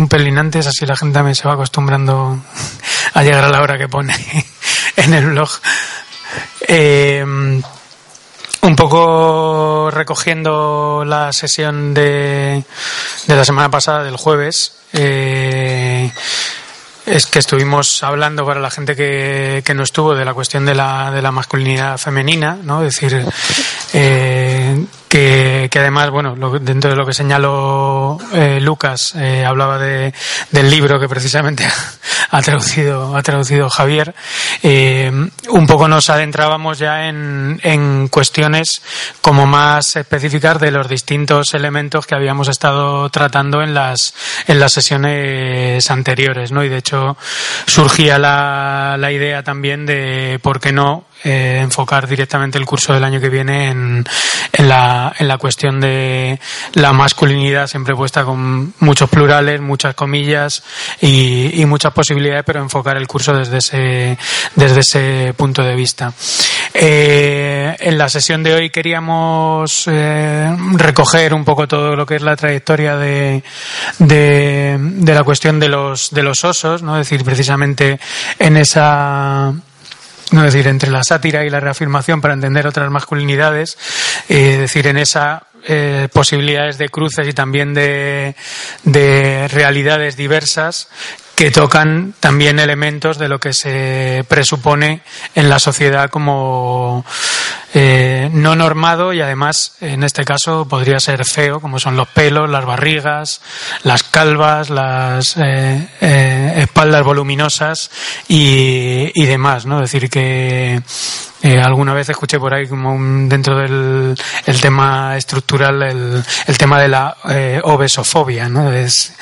un pelín antes, así la gente también se va acostumbrando a llegar a la hora que pone en el blog. Eh, un poco recogiendo la sesión de, de la semana pasada, del jueves, eh, es que estuvimos hablando para la gente que, que no estuvo de la cuestión de la, de la masculinidad femenina, ¿no? Es decir, eh, que, que además, bueno, dentro de lo que señaló eh, Lucas, eh, hablaba de, del libro que precisamente ha traducido, ha traducido Javier, eh, un poco nos adentrábamos ya en, en cuestiones como más específicas de los distintos elementos que habíamos estado tratando en las, en las sesiones anteriores, ¿no? Y de hecho surgía la, la idea también de por qué no eh, enfocar directamente el curso del año que viene en, la, en la cuestión de la masculinidad siempre puesta con muchos plurales, muchas comillas y, muchas posibilidades, pero enfocar el curso desde ese, desde ese punto de vista. Eh, en la sesión de hoy queríamos eh, recoger un poco todo lo que es la trayectoria de, de, de la cuestión de los, de los osos, ¿no? Es decir, precisamente en esa es decir, entre la sátira y la reafirmación para entender otras masculinidades, eh, decir, en esa eh, posibilidades de cruces y también de realidades diversas que tocan también elementos de lo que se presupone en la sociedad como eh, no normado y además en este caso podría ser feo como son los pelos, las barrigas, las calvas, las eh, eh, espaldas voluminosas y, y, demás, ¿no? Es decir que eh, alguna vez escuché por ahí como un, dentro del el tema estructural el, el tema de la eh, obesofobia, ¿no? Es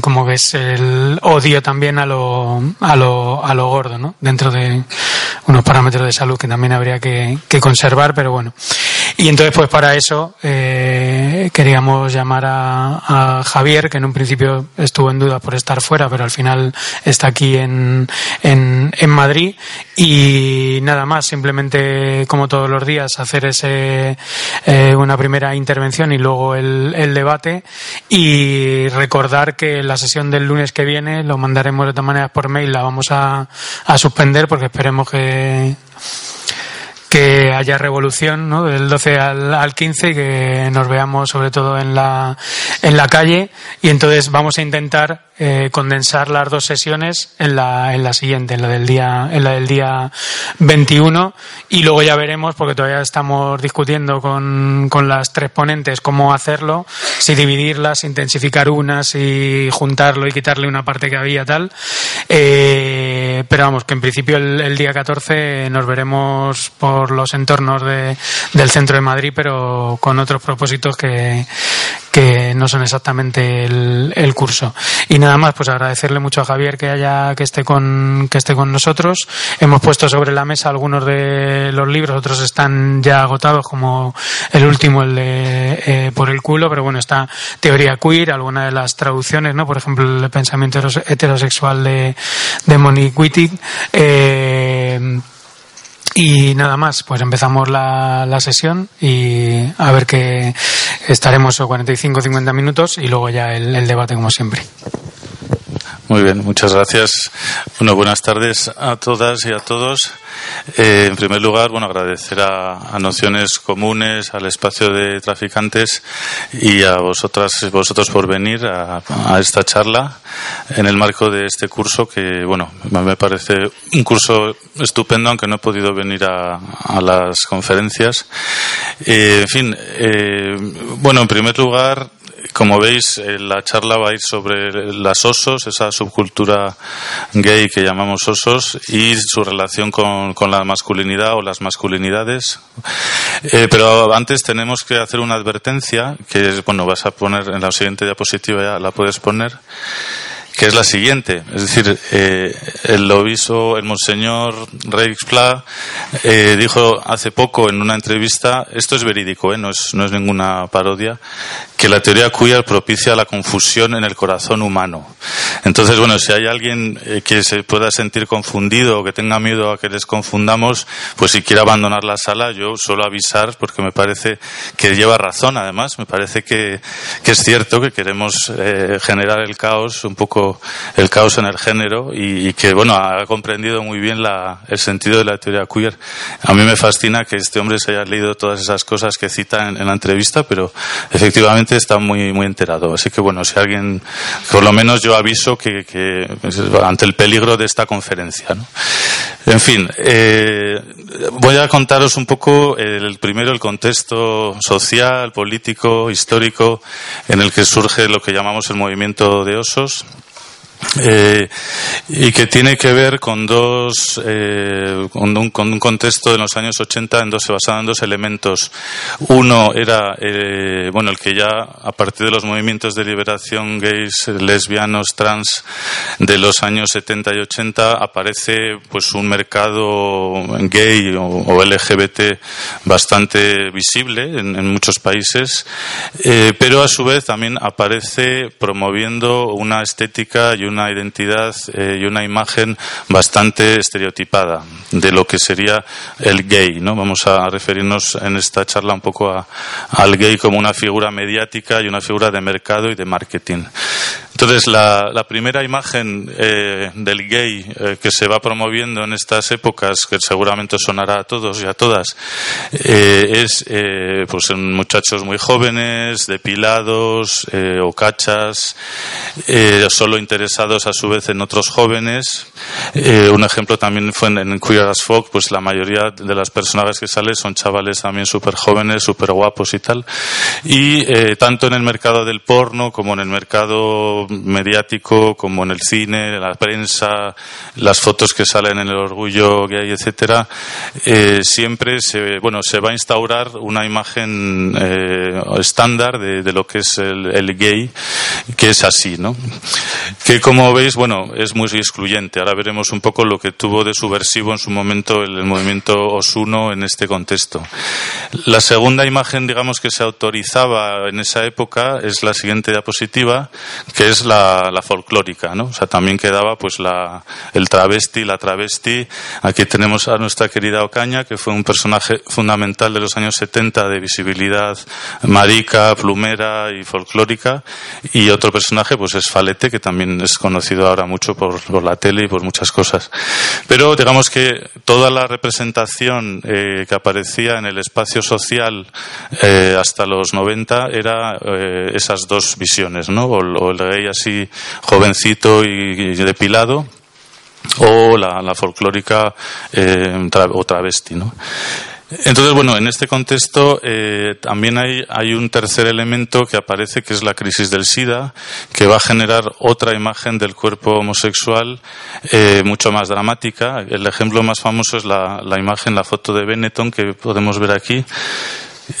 como que es el odio también a lo, a lo, a lo gordo, ¿no? Dentro de unos parámetros de salud que también habría que, que conservar, pero bueno. Y entonces, pues para eso eh, queríamos llamar a, Javier, que en un principio estuvo en duda por estar fuera, pero al final está aquí en, en, en Madrid. Y nada más, simplemente como todos los días, hacer ese eh, una primera intervención y luego el, el debate. Y recordar que la sesión del lunes que viene lo mandaremos de todas maneras por mail, la vamos a, a suspender porque esperemos que que haya revolución ¿no? del 12 al, al 15 y que nos veamos sobre todo en la, en la calle y entonces vamos a intentar eh, condensar las dos sesiones en la, en la siguiente, en la del día, en la del día 21 y luego ya veremos porque todavía estamos discutiendo con, con las tres ponentes cómo hacerlo, si dividirlas, intensificar unas y juntarlo y quitarle una parte que había tal. Eh, pero vamos, que en principio el, el día 14 nos veremos por los entornos de, del centro de Madrid, pero con otros propósitos que, que no son exactamente el, curso. Y nada más, pues agradecerle mucho a Javier que haya, que esté con, que esté con nosotros. Hemos puesto sobre la mesa algunos de los libros, otros están ya agotados, como el último, el de eh, Por el culo, pero bueno, está Teoría Queer, alguna de las traducciones, ¿no? Por ejemplo, el pensamiento heterosexual de, de Monique Wittig. Eh, y nada más, pues empezamos la, la, sesión y a ver que estaremos 45 50 minutos y luego ya el debate como siempre. Muy bien, muchas gracias. Bueno, buenas tardes a todas y a todos. Eh, en primer lugar, bueno, agradecer a, a, Nociones Comunes, al espacio de traficantes y a vosotras, vosotros por venir a, esta charla en el marco de este curso que, bueno, me parece un curso estupendo, aunque no he podido venir a, a las conferencias. Eh, en fin, eh, bueno, en primer lugar, como veis, eh, la charla va a ir sobre las osos, esa subcultura gay que llamamos osos, y su relación con, la masculinidad o las masculinidades. Eh, pero antes tenemos que hacer una advertencia, que bueno, vas a poner en la siguiente diapositiva, ya la puedes poner que es la siguiente. Es decir, eh, el obispo, el monseñor Reixpla, eh, dijo hace poco en una entrevista, esto es verídico, eh, no, es, no es ninguna parodia, que la teoría queer propicia la confusión en el corazón humano. Entonces, bueno, si hay alguien eh, que se pueda sentir confundido o que tenga miedo a que les confundamos, pues si quiere abandonar la sala, yo suelo avisar porque me parece que lleva razón, además, me parece que, que es cierto que queremos generar el caos, un poco el caos en el género y, que, bueno, ha comprendido muy bien la, el sentido de la teoría queer. A mí me fascina que este hombre se haya leído todas esas cosas que cita en, en la entrevista, pero efectivamente está muy, muy enterado. Así que bueno, si alguien, por lo menos yo aviso que, que ante el peligro de esta conferencia. ¿no? En fin, eh, voy a contaros un poco el primero el contexto social, político, histórico en el que surge lo que llamamos el movimiento de osos. Eh, y que tiene que ver con dos eh, con, un, con, un, contexto de los años 80 en dos se basaba en dos elementos. Uno era eh, bueno el que ya a partir de los movimientos de liberación gays lesbianos trans de los años 70 y 80 aparece pues un mercado gay o, LGBT bastante visible en, en muchos países. Eh, pero a su vez también aparece promoviendo una estética y una identidad eh, y una imagen bastante estereotipada de lo que sería el gay. ¿no? Vamos a referirnos en esta charla un poco a, al gay como una figura mediática y una figura de mercado y de marketing. Entonces, la, primera imagen eh, del gay eh, que se va promoviendo en estas épocas, que seguramente sonará a todos y a todas, eh, es pues en muchachos muy jóvenes, depilados o cachas, solo interesados a su vez en otros jóvenes. un ejemplo también fue en, en, Queer as Folk, pues la mayoría de las personajes que salen son chavales también súper jóvenes, súper guapos y tal. Y tanto en el mercado del porno como en el mercado mediático como en el cine, la prensa, las fotos que salen en el orgullo gay, etcétera, eh, siempre se, bueno, se va a instaurar una imagen eh, estándar de, lo que es el, el, gay, que es así, ¿no? Que como veis, bueno, es muy excluyente. Ahora veremos un poco lo que tuvo de subversivo en su momento el, el movimiento Osuno en este contexto. La segunda imagen, digamos, que se autorizaba en esa época es la siguiente diapositiva, que es la, folclórica, ¿no? O sea, también quedaba pues la, el travesti, la travesti. Aquí tenemos a nuestra querida Ocaña, que fue un personaje fundamental de los años 70 de visibilidad marica, plumera y folclórica. Y otro personaje pues es Falete, que también es conocido ahora mucho por, por la tele y por muchas cosas. Pero digamos que toda la representación eh, que aparecía en el espacio social eh, hasta los 90 era eh, esas dos visiones, ¿no? O, o el gay así jovencito y, depilado o la, folclórica eh, tra o travesti. Entonces, bueno, en este contexto eh, también hay, hay, un tercer elemento que aparece, que es la crisis del SIDA, que va a generar otra imagen del cuerpo homosexual eh, mucho más dramática. El ejemplo más famoso es la imagen, la foto de Benetton, que podemos ver aquí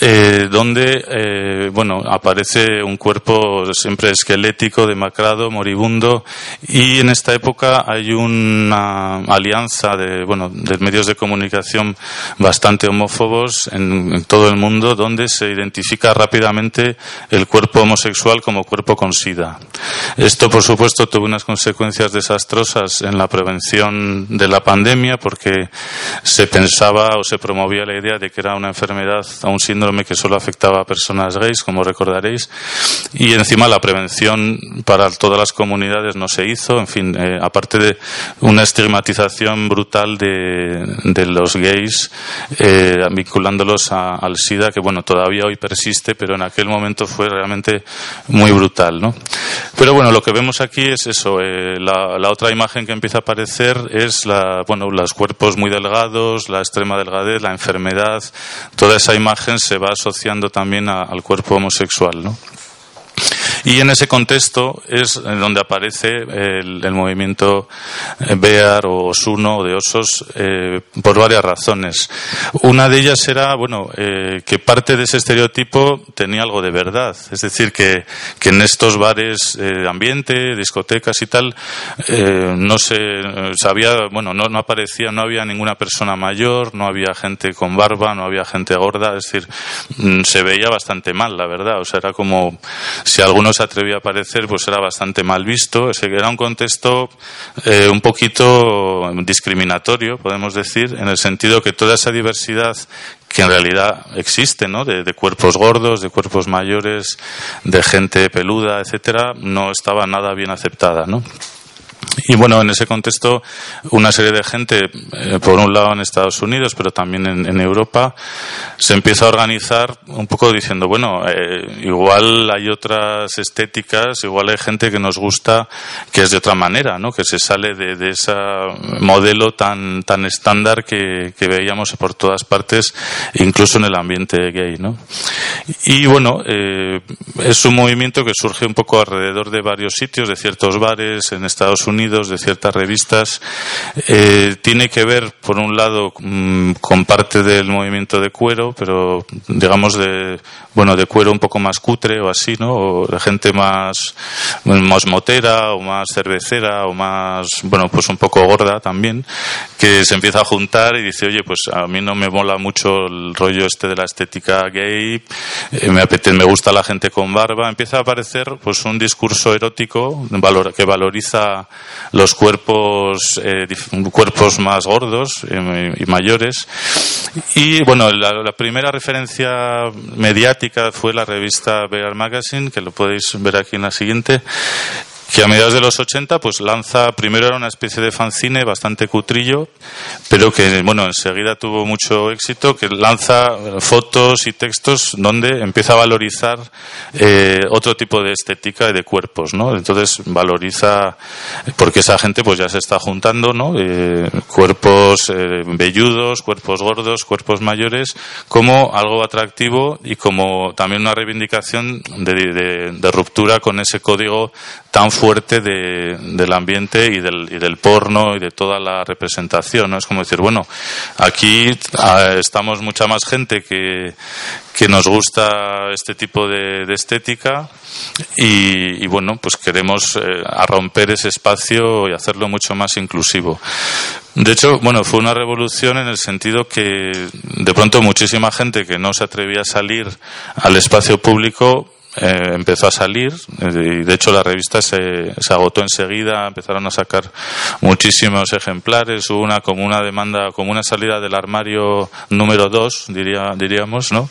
eh, donde eh, bueno aparece un cuerpo siempre esquelético, demacrado, moribundo y en esta época hay una alianza de bueno de medios de comunicación bastante homófobos en, todo el mundo donde se identifica rápidamente el cuerpo homosexual como cuerpo con sida. Esto por supuesto tuvo unas consecuencias desastrosas en la prevención de la pandemia porque se pensaba o se promovía la idea de que era una enfermedad un síndrome que solo afectaba a personas gays, como recordaréis, y encima la prevención para todas las comunidades no se hizo, en fin, eh, aparte de una estigmatización brutal de, de los gays, eh, vinculándolos a, al SIDA, que bueno, todavía hoy persiste, pero en aquel momento fue realmente muy brutal, ¿no? Pero bueno, lo que vemos aquí es eso, eh, la, la, otra imagen que empieza a aparecer es la, bueno, los cuerpos muy delgados, la extrema delgadez, la enfermedad, toda esa imagen se va asociando también al cuerpo homosexual, ¿no? Y en ese contexto es donde aparece el, movimiento Bear o Osuno de osos eh, por varias razones. Una de ellas era, bueno, eh, que parte de ese estereotipo tenía algo de verdad. Es decir, que, que en estos bares de eh, ambiente, discotecas y tal, no se sabía, bueno, no, no aparecía, no había ninguna persona mayor, no había gente con barba, no había gente gorda. Es decir, mm, se veía bastante mal, la verdad. O sea, era como si alguno se atrevía a aparecer, pues era bastante mal visto. Era un contexto eh, un poquito discriminatorio, podemos decir, en el sentido que toda esa diversidad que en realidad existe, ¿no? De, de, cuerpos gordos, de cuerpos mayores, de gente peluda, etcétera, no estaba nada bien aceptada, ¿no? Y bueno, en ese contexto, una serie de gente, eh, por un lado en Estados Unidos, pero también en, Europa, se empieza a organizar un poco diciendo, bueno, eh, igual hay otras estéticas, igual hay gente que nos gusta que es de otra manera, ¿no? Que se sale de, ese modelo tan, tan estándar que, veíamos por todas partes, incluso en el ambiente gay, ¿no? Y bueno, eh, es un movimiento que surge un poco alrededor de varios sitios, de ciertos bares en Estados Unidos, de ciertas revistas, eh, tiene que ver, por un lado, mm, con parte del movimiento de cuero, pero digamos de, bueno, de cuero un poco más cutre o así, ¿no? O de gente más, más motera o más cervecera o más, bueno, pues un poco gorda también, que se empieza a juntar y dice, oye, pues a mí no me mola mucho el rollo este de la estética gay, eh, me apetece, me gusta la gente con barba, empieza a aparecer pues un discurso erótico que valoriza los cuerpos, eh, cuerpos más gordos y mayores. Y bueno, la, primera referencia mediática fue la revista Bear Magazine, que lo podéis ver aquí en la siguiente, que a mediados de los 80 pues lanza, primero era una especie de fanzine bastante cutrillo, pero que bueno, enseguida tuvo mucho éxito, que lanza fotos y textos donde empieza a valorizar eh, otro tipo de estética y de cuerpos, ¿no? Entonces valoriza, porque esa gente pues ya se está juntando, ¿no? Eh, cuerpos eh, velludos, cuerpos gordos, cuerpos mayores, como algo atractivo y como también una reivindicación de, de ruptura con ese código tan fuerte de, del ambiente y del, y del porno y de toda la representación. ¿no? Es como decir, bueno, aquí ah, estamos mucha más gente que, que nos gusta este tipo de, estética y, bueno, pues queremos eh, romper ese espacio y hacerlo mucho más inclusivo. De hecho, bueno, fue una revolución en el sentido que de pronto muchísima gente que no se atrevía a salir al espacio público eh, empezó a salir y de hecho la revista se, agotó enseguida, empezaron a sacar muchísimos ejemplares, hubo una como una demanda, como una salida del armario número dos, diría, diríamos, ¿no?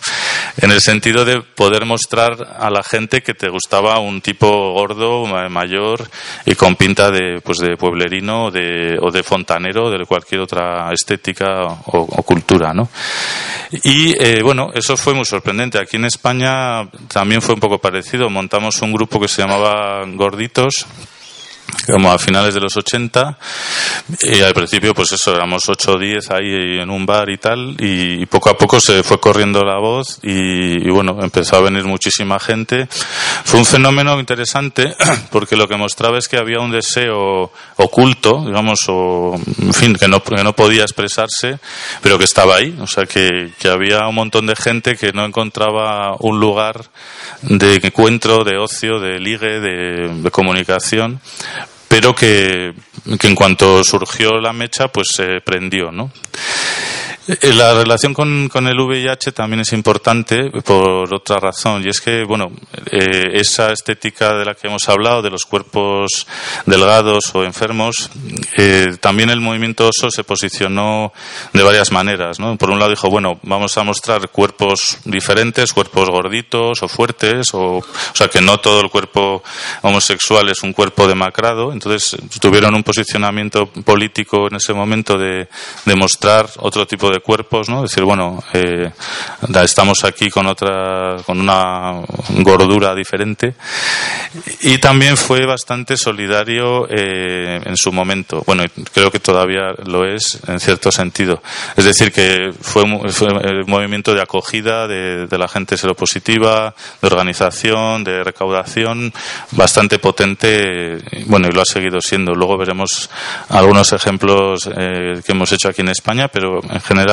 En el sentido de poder mostrar a la gente que te gustaba un tipo gordo, mayor y con pinta de, pues de pueblerino o de, o de fontanero, de cualquier otra estética o, cultura, ¿no? Y eh, bueno, eso fue muy sorprendente. Aquí en España también fue un poco parecido. Montamos un grupo que se llamaba Gorditos como a finales de los 80 y al principio pues eso éramos 8 o 10 ahí en un bar y tal y poco a poco se fue corriendo la voz y, bueno empezó a venir muchísima gente. Fue un fenómeno interesante porque lo que mostraba es que había un deseo oculto digamos o en fin que no, que no podía expresarse pero que estaba ahí. O sea que, que había un montón de gente que no encontraba un lugar de encuentro de ocio de ligue de, de comunicación pero que, que en cuanto surgió la mecha, pues se prendió, ¿no? Eh, la relación con, el VIH también es importante por otra razón, y es que, bueno, eh, esa estética de la que hemos hablado, de los cuerpos delgados o enfermos, eh, también el movimiento OSO se posicionó de varias maneras, ¿no? Por un lado dijo, bueno, vamos a mostrar cuerpos diferentes, cuerpos gorditos o fuertes, o, o sea, que no todo el cuerpo homosexual es un cuerpo demacrado, entonces tuvieron un posicionamiento político en ese momento de, de mostrar otro tipo de de cuerpos, ¿no? Decir, bueno, eh, estamos aquí con otra, con una gordura diferente. Y también fue bastante solidario eh, en su momento. Bueno, creo que todavía lo es en cierto sentido. Es decir, que fue, fue un movimiento de acogida de, de la gente seropositiva, de organización, de recaudación, bastante potente. Bueno, y lo ha seguido siendo. Luego veremos algunos ejemplos eh, que hemos hecho aquí en España, pero en general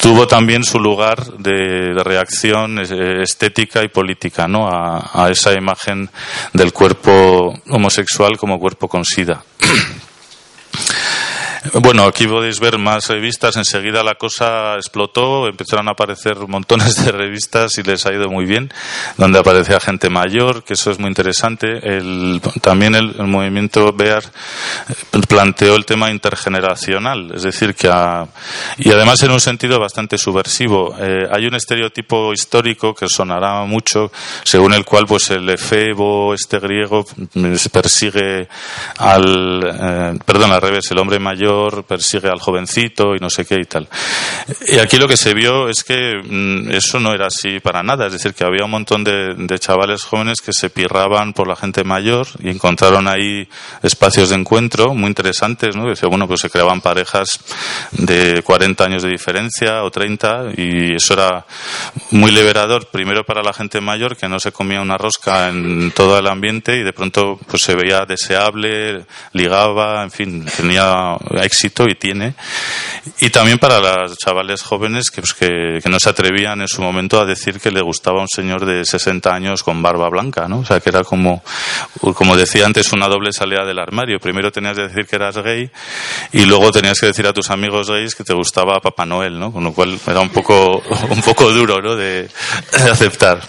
tuvo también su lugar de, reacción eh, estética y política ¿no? a, a esa imagen del cuerpo homosexual como cuerpo con sida. Bueno, aquí podéis ver más revistas. Enseguida la cosa explotó, empezaron a aparecer montones de revistas y les ha ido muy bien, donde aparecía gente mayor, que eso es muy interesante. El, también el, movimiento BEAR planteó el tema intergeneracional, es decir, que y además en un sentido bastante subversivo. Eh, hay un estereotipo histórico que sonará mucho, según el cual pues el efebo, este griego, persigue al, eh, perdón, al revés, el hombre mayor persigue al jovencito y no sé qué y tal. Y aquí lo que se vio es que mm, eso no era así para nada, es decir, que había un montón de, chavales jóvenes que se pirraban por la gente mayor y encontraron ahí espacios de encuentro muy interesantes, ¿no? Decía, bueno, pues se creaban parejas de 40 años de diferencia o 30 y eso era muy liberador, primero para la gente mayor que no se comía una rosca en todo el ambiente y de pronto pues se veía deseable, ligaba, en fin, tenía éxito y tiene. Y también para los chavales jóvenes que, pues, que, no se atrevían en su momento a decir que le gustaba un señor de 60 años con barba blanca, ¿no? O sea, que era como, como decía antes, una doble salida del armario. Primero tenías que decir que eras gay y luego tenías que decir a tus amigos gays que te gustaba Papá Noel, ¿no? Con lo cual era un poco, un poco duro, ¿no? de aceptar.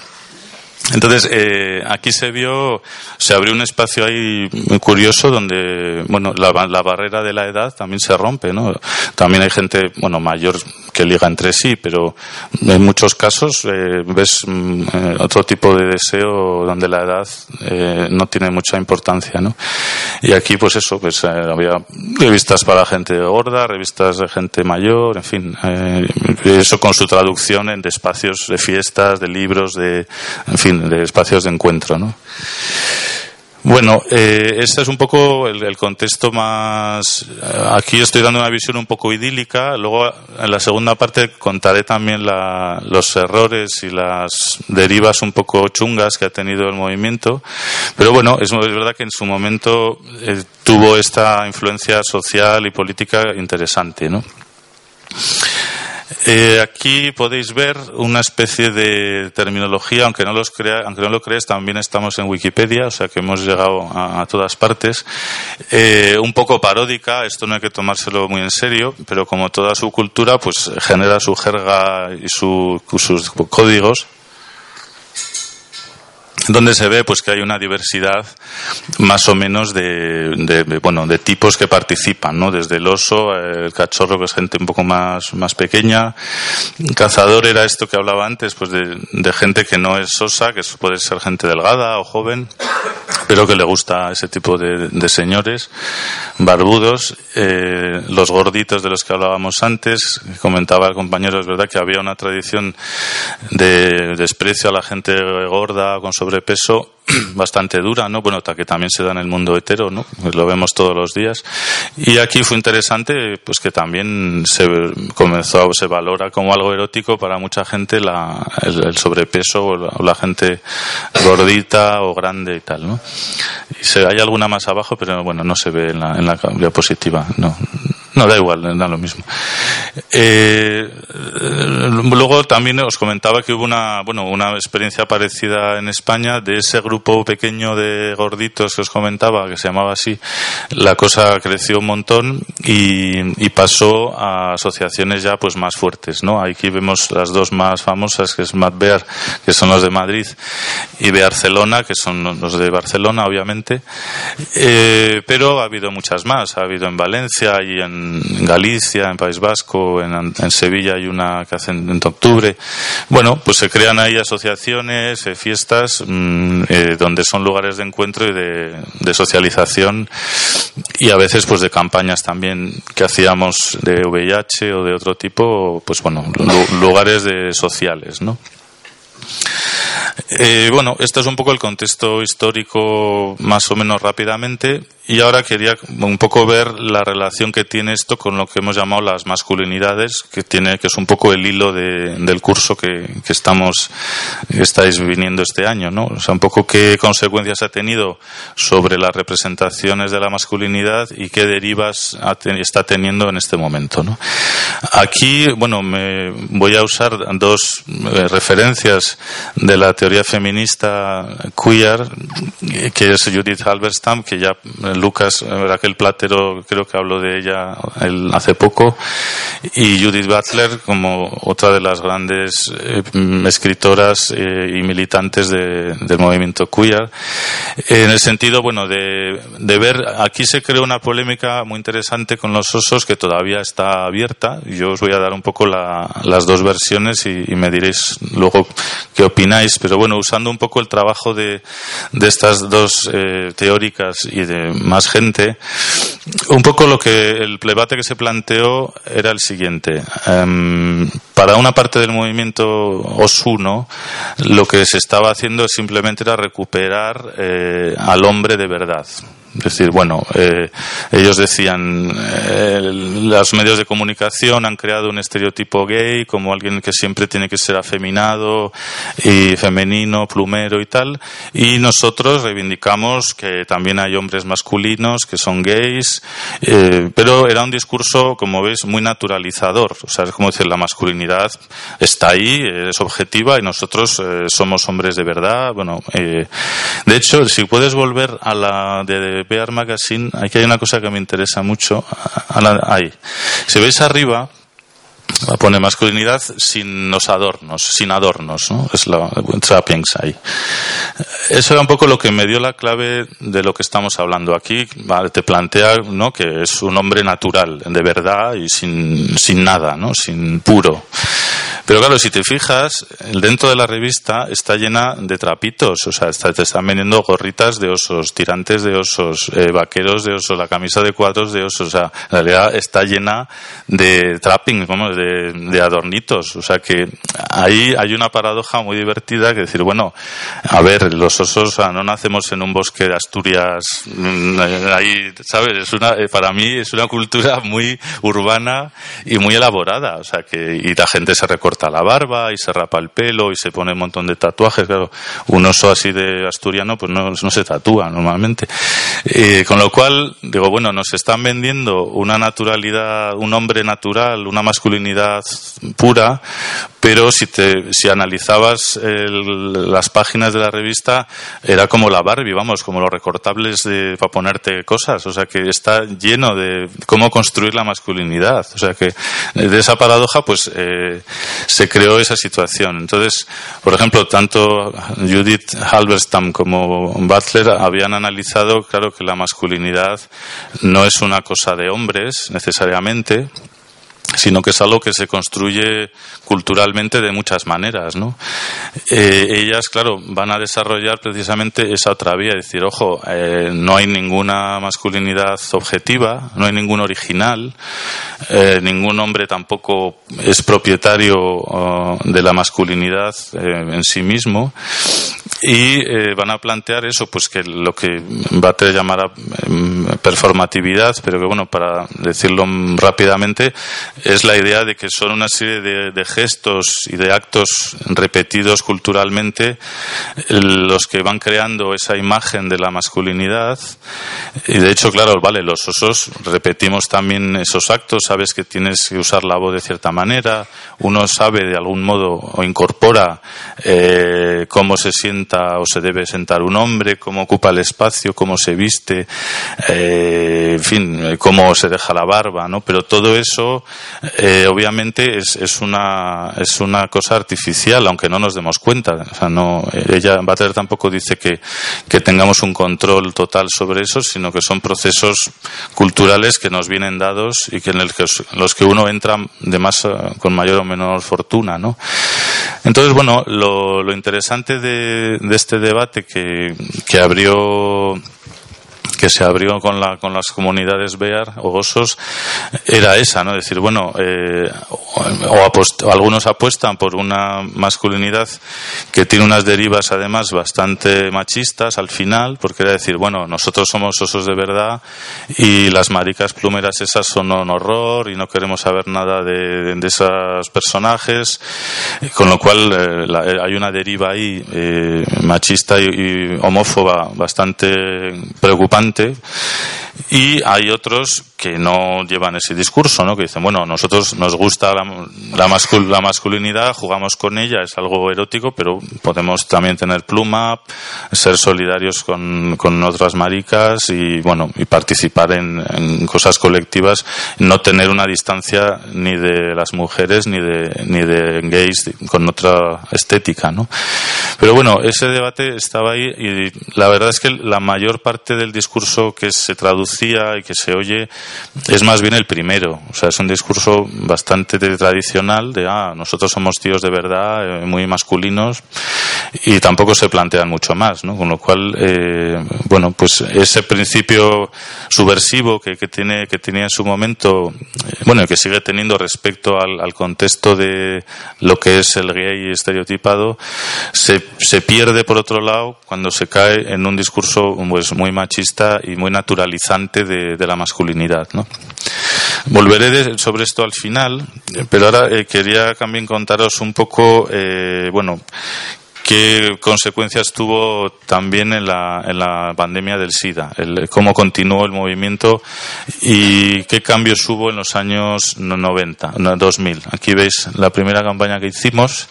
Entonces, eh, aquí se vio, se abrió un espacio ahí curioso donde, bueno, la, la, barrera de la edad también se rompe, ¿no? También hay gente, bueno, mayor que liga entre sí, pero en muchos casos eh, ves eh, otro tipo de deseo donde la edad eh, no tiene mucha importancia, ¿no? Y aquí, pues eso, pues eh, había revistas para gente gorda, revistas de gente mayor, en fin, eso con su traducción en de espacios de fiestas, de libros, de, en fin, de espacios de encuentro, ¿no? Bueno, eh, este es un poco el, contexto más. Eh, aquí estoy dando una visión un poco idílica. Luego, en la segunda parte, contaré también los errores y las derivas un poco chungas que ha tenido el movimiento. Pero bueno, es, verdad que en su momento eh, tuvo esta influencia social y política interesante, ¿no? Eh, aquí podéis ver una especie de terminología, aunque no, los crea, aunque no lo crees, también estamos en Wikipedia, o sea que hemos llegado a, todas partes. Eh, un poco paródica, esto no hay que tomárselo muy en serio, pero como toda su cultura, pues genera su jerga y sus códigos donde se ve pues que hay una diversidad más o menos de, bueno de tipos que participan no desde el oso el cachorro que es gente un poco más más pequeña. Cazador era esto que hablaba antes pues de, de gente que no es sosa que puede ser gente delgada o joven pero que le gusta ese tipo de, de señores. Barbudos eh, los gorditos de los que hablábamos antes comentaba el compañero es verdad que había una tradición de desprecio a la gente gorda con sobre peso bastante dura, ¿no? Bueno, que también se da en el mundo hetero, ¿no? Lo vemos todos los días. Y aquí fue interesante, pues que también se comenzó, se valora como algo erótico para mucha gente la, el, sobrepeso o la, gente gordita o grande y tal, ¿no? Y se, hay alguna más abajo, pero bueno, no se ve en la, en la diapositiva, no, no, da igual, da lo mismo. Eh, luego también os comentaba que hubo una, bueno, una experiencia parecida en España de ese grupo pequeño de gorditos que os comentaba, que se llamaba así. La cosa creció un montón y, pasó a asociaciones ya pues más fuertes, ¿no? Aquí vemos las dos más famosas, que es Bear, que son los de Madrid, y Barcelona, que son los de Barcelona, obviamente. Eh, pero ha habido muchas más. Ha habido en Valencia y en en Galicia, en País Vasco, en, Sevilla hay una que hacen en octubre. Bueno, pues se crean ahí asociaciones, eh, fiestas, mm, eh, donde son lugares de encuentro y de, socialización y a veces pues de campañas también que hacíamos de VIH o de otro tipo, pues bueno, lugares de sociales, ¿no? Eh, bueno, este es un poco el contexto histórico más o menos rápidamente y ahora quería un poco ver la relación que tiene esto con lo que hemos llamado las masculinidades, que tiene que es un poco el hilo del curso que, estamos estáis viniendo este año, ¿no? O sea, un poco qué consecuencias ha tenido sobre las representaciones de la masculinidad y qué derivas está teniendo en este momento, ¿no? Aquí, bueno, me voy a usar dos eh, referencias de la teoría feminista queer, que es Judith Halberstam, que ya Lucas, Raquel Platero, creo que habló de ella hace poco, y Judith Butler como otra de las grandes eh, escritoras eh, y militantes del movimiento queer. En el sentido, bueno, de, ver, aquí se creó una polémica muy interesante con los osos que todavía está abierta. Yo os voy a dar un poco las dos versiones y, me diréis luego qué opináis. Pero bueno, usando un poco el trabajo de, estas dos eh, teóricas y de más gente, un poco lo que el debate que se planteó era el siguiente. Em, para una parte del movimiento Osuno, lo que se estaba haciendo simplemente era recuperar eh, al hombre de verdad. Es decir, bueno, eh, ellos decían, eh, los medios de comunicación han creado un estereotipo gay como alguien que siempre tiene que ser afeminado y femenino, plumero y tal, y nosotros reivindicamos que también hay hombres masculinos que son gays, eh, pero era un discurso, como veis, muy naturalizador. O sea, es como decir, la masculinidad está ahí, es objetiva y nosotros somos hombres de verdad. Bueno, de hecho, si puedes volver a la de Bear Magazine, aquí hay una cosa que me interesa mucho. Ahí. Si veis arriba, pone masculinidad sin los adornos, sin adornos, ¿no? Es la trappings ahí. Eso era un poco lo que me dio la clave de lo que estamos hablando aquí. te plantea, ¿no? Que es un hombre natural, de verdad y sin, sin nada, ¿no? Sin puro. Pero claro, si te fijas, dentro de la revista está llena de trapitos, o sea, te están vendiendo gorritas de osos, tirantes de osos, eh, vaqueros de osos, la camisa de cuadros de osos, o sea, en realidad está llena de trappings, vamos, de, adornitos, o sea que ahí hay una paradoja muy divertida que decir, bueno, a ver, los osos no nacemos en un bosque de Asturias, mm, ahí, ¿sabes? Es una, eh, para mí es una cultura muy urbana y muy elaborada, o sea que, y la gente se recorta la barba y se rapa el pelo y se pone un montón de tatuajes. Claro, un oso así de asturiano pues no, se tatúa normalmente. Eh, con lo cual, digo, bueno, nos están vendiendo una naturalidad, un hombre natural, una masculinidad pura, pero si, te, si analizabas las páginas de la revista, era como la Barbie, vamos, como los recortables de, para ponerte cosas. O sea, que está lleno de cómo construir la masculinidad. O sea, que de esa paradoja, pues eh, se creó esa situación. Entonces, por ejemplo, tanto Judith Halberstam como Butler habían analizado, claro, que la masculinidad no es una cosa de hombres necesariamente, sino que es algo que se construye culturalmente de muchas maneras, ¿no? Eh, ellas, claro, van a desarrollar precisamente esa otra vía, es decir, ojo, eh, no hay ninguna masculinidad objetiva, no hay ningún original, eh, ningún hombre tampoco es propietario oh, de la masculinidad en sí mismo, y van a plantear eso, pues que lo que va a llamar em, performatividad, pero que bueno, para decirlo rápidamente, es la idea de que son una serie de, gestos y de actos repetidos culturalmente los que van creando esa imagen de la masculinidad. Y de hecho, claro, vale, los osos repetimos también esos actos, sabes que tienes que usar la voz de cierta manera, uno sabe de algún modo o incorpora eh, cómo se sienta o se debe sentar un hombre, cómo ocupa el espacio, cómo se viste, eh, en fin, cómo se deja la barba, ¿no? Pero todo eso eh, obviamente es, es, una, es una cosa artificial, aunque no nos demos cuenta. O sea, no, ella, Butler tampoco dice que, que tengamos un control total sobre eso, sino que son procesos culturales que nos vienen dados y que en los que uno entra de más, con mayor o menor fortuna, ¿no? Entonces, bueno, lo, lo interesante de, este debate que abrió que se abrió con, la, con las comunidades Bear o Osos era esa, ¿no? Decir, bueno, eh, o, algunos apuestan por una masculinidad que tiene unas derivas además bastante machistas al final, porque era decir, bueno, nosotros somos osos de verdad y las maricas plumeras esas son un horror y no queremos saber nada de, de esos personajes, con lo cual eh, hay una deriva ahí eh, machista y homófoba bastante preocupante y hay otros que no llevan ese discurso, ¿no? que dicen, bueno, nosotros nos gusta la, la, la, masculinidad, jugamos con ella, es algo erótico, pero podemos también tener pluma, ser solidarios con, con otras maricas y, bueno, y participar en, en, cosas colectivas, no tener una distancia ni de las mujeres ni de, ni de gays con otra estética. ¿no? Pero bueno, ese debate estaba ahí y la verdad es que la mayor parte del discurso que se traducía y que se oye es más bien el primero. O sea, es un discurso bastante tradicional de, ah, nosotros somos tíos de verdad, eh, muy masculinos, y tampoco se plantean mucho más, ¿no? Con lo cual, eh, bueno, pues ese principio subversivo que, que, tiene, que tenía en su momento, eh, bueno, que sigue teniendo respecto al, al, contexto de lo que es el gay estereotipado, se, se pierde por otro lado cuando se cae en un discurso pues, muy machista y muy naturalizante de, la masculinidad, ¿no? Volveré sobre esto al final, pero ahora eh, quería también contaros un poco, eh, bueno, qué consecuencias tuvo también en la, en la pandemia del SIDA, el, cómo continuó el movimiento y qué cambios hubo en los años 90, 2000. Aquí veis la primera campaña que hicimos.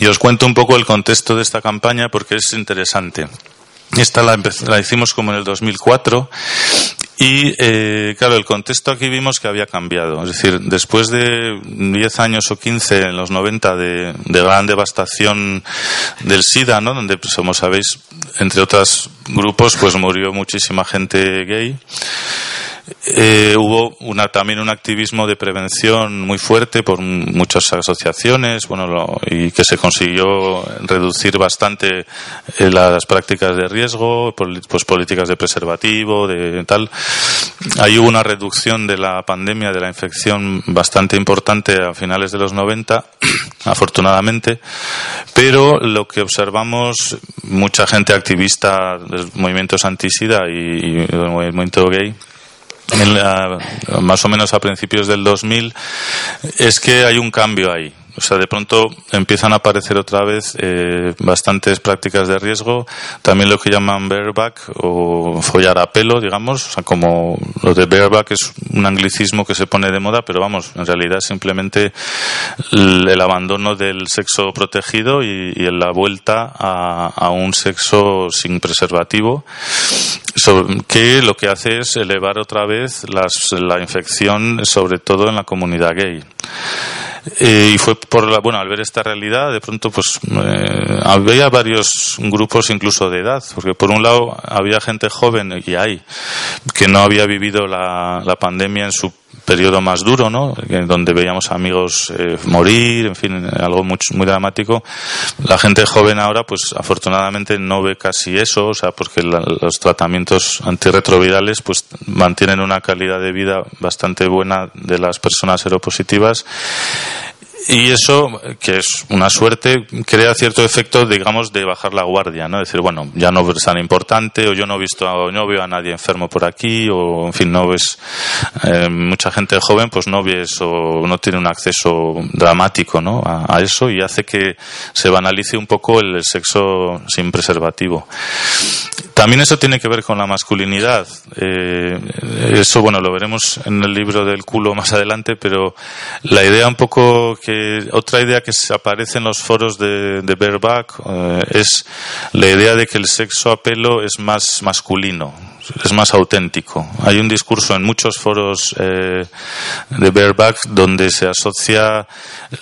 Y os cuento un poco el contexto de esta campaña porque es interesante. Esta la, la hicimos como en el 2004 y, eh, claro, el contexto aquí vimos que había cambiado. Es decir, después de 10 años o 15 en los 90 de, de gran devastación del SIDA, ¿no? Donde, pues, como sabéis, entre otros grupos, pues murió muchísima gente gay. Eh, hubo una, también un activismo de prevención muy fuerte por muchas asociaciones, y que se consiguió reducir bastante eh, las prácticas de riesgo, pues políticas de preservativo, de tal. Ahí hubo una reducción de la pandemia, de la infección bastante importante a finales de los 90, afortunadamente, pero lo que observamos, mucha gente activista de movimientos anti-SIDA y, y del movimiento gay, en la, más o menos a principios del 2000, es que hay un cambio ahí. O sea, de pronto empiezan a aparecer otra vez eh, bastantes prácticas de riesgo, también lo que llaman bareback o follar a pelo, digamos, o sea, como lo de bareback es un anglicismo que se pone de moda, pero vamos, en realidad simplemente el, abandono del sexo protegido y, la vuelta a, a, un sexo sin preservativo, que lo que hace es elevar otra vez las, la infección, sobre todo en la comunidad gay. Eh, y fue por la, bueno, al ver esta realidad, de pronto, pues, eh, había varios grupos incluso de edad, porque por un lado había gente joven, y hay, que no había vivido la, la pandemia en su periodo más duro, ¿no? Donde veíamos amigos eh, morir, en fin, algo muy, muy dramático. La gente joven ahora, pues afortunadamente no ve casi eso, o sea, porque los tratamientos antirretrovirales, pues mantienen una calidad de vida bastante buena de las personas seropositivas y eso, que es una suerte, crea cierto efecto, digamos, de bajar la guardia, ¿no? Decir, bueno, ya no es tan importante, o yo no he visto, no veo a nadie enfermo por aquí, o en fin, no ves, eh, mucha gente joven, pues no ves o no tiene un acceso dramático, ¿no? A, a, eso y hace que se banalice un poco el sexo sin preservativo. También eso tiene que ver con la masculinidad. Eh, eso, bueno, lo veremos en el libro del culo más adelante, pero la idea un poco que, otra idea que aparece en los foros de, de eh, es la idea de que el sexo a pelo es más masculino, es más auténtico. Hay un discurso en muchos foros eh, de Bareback donde se asocia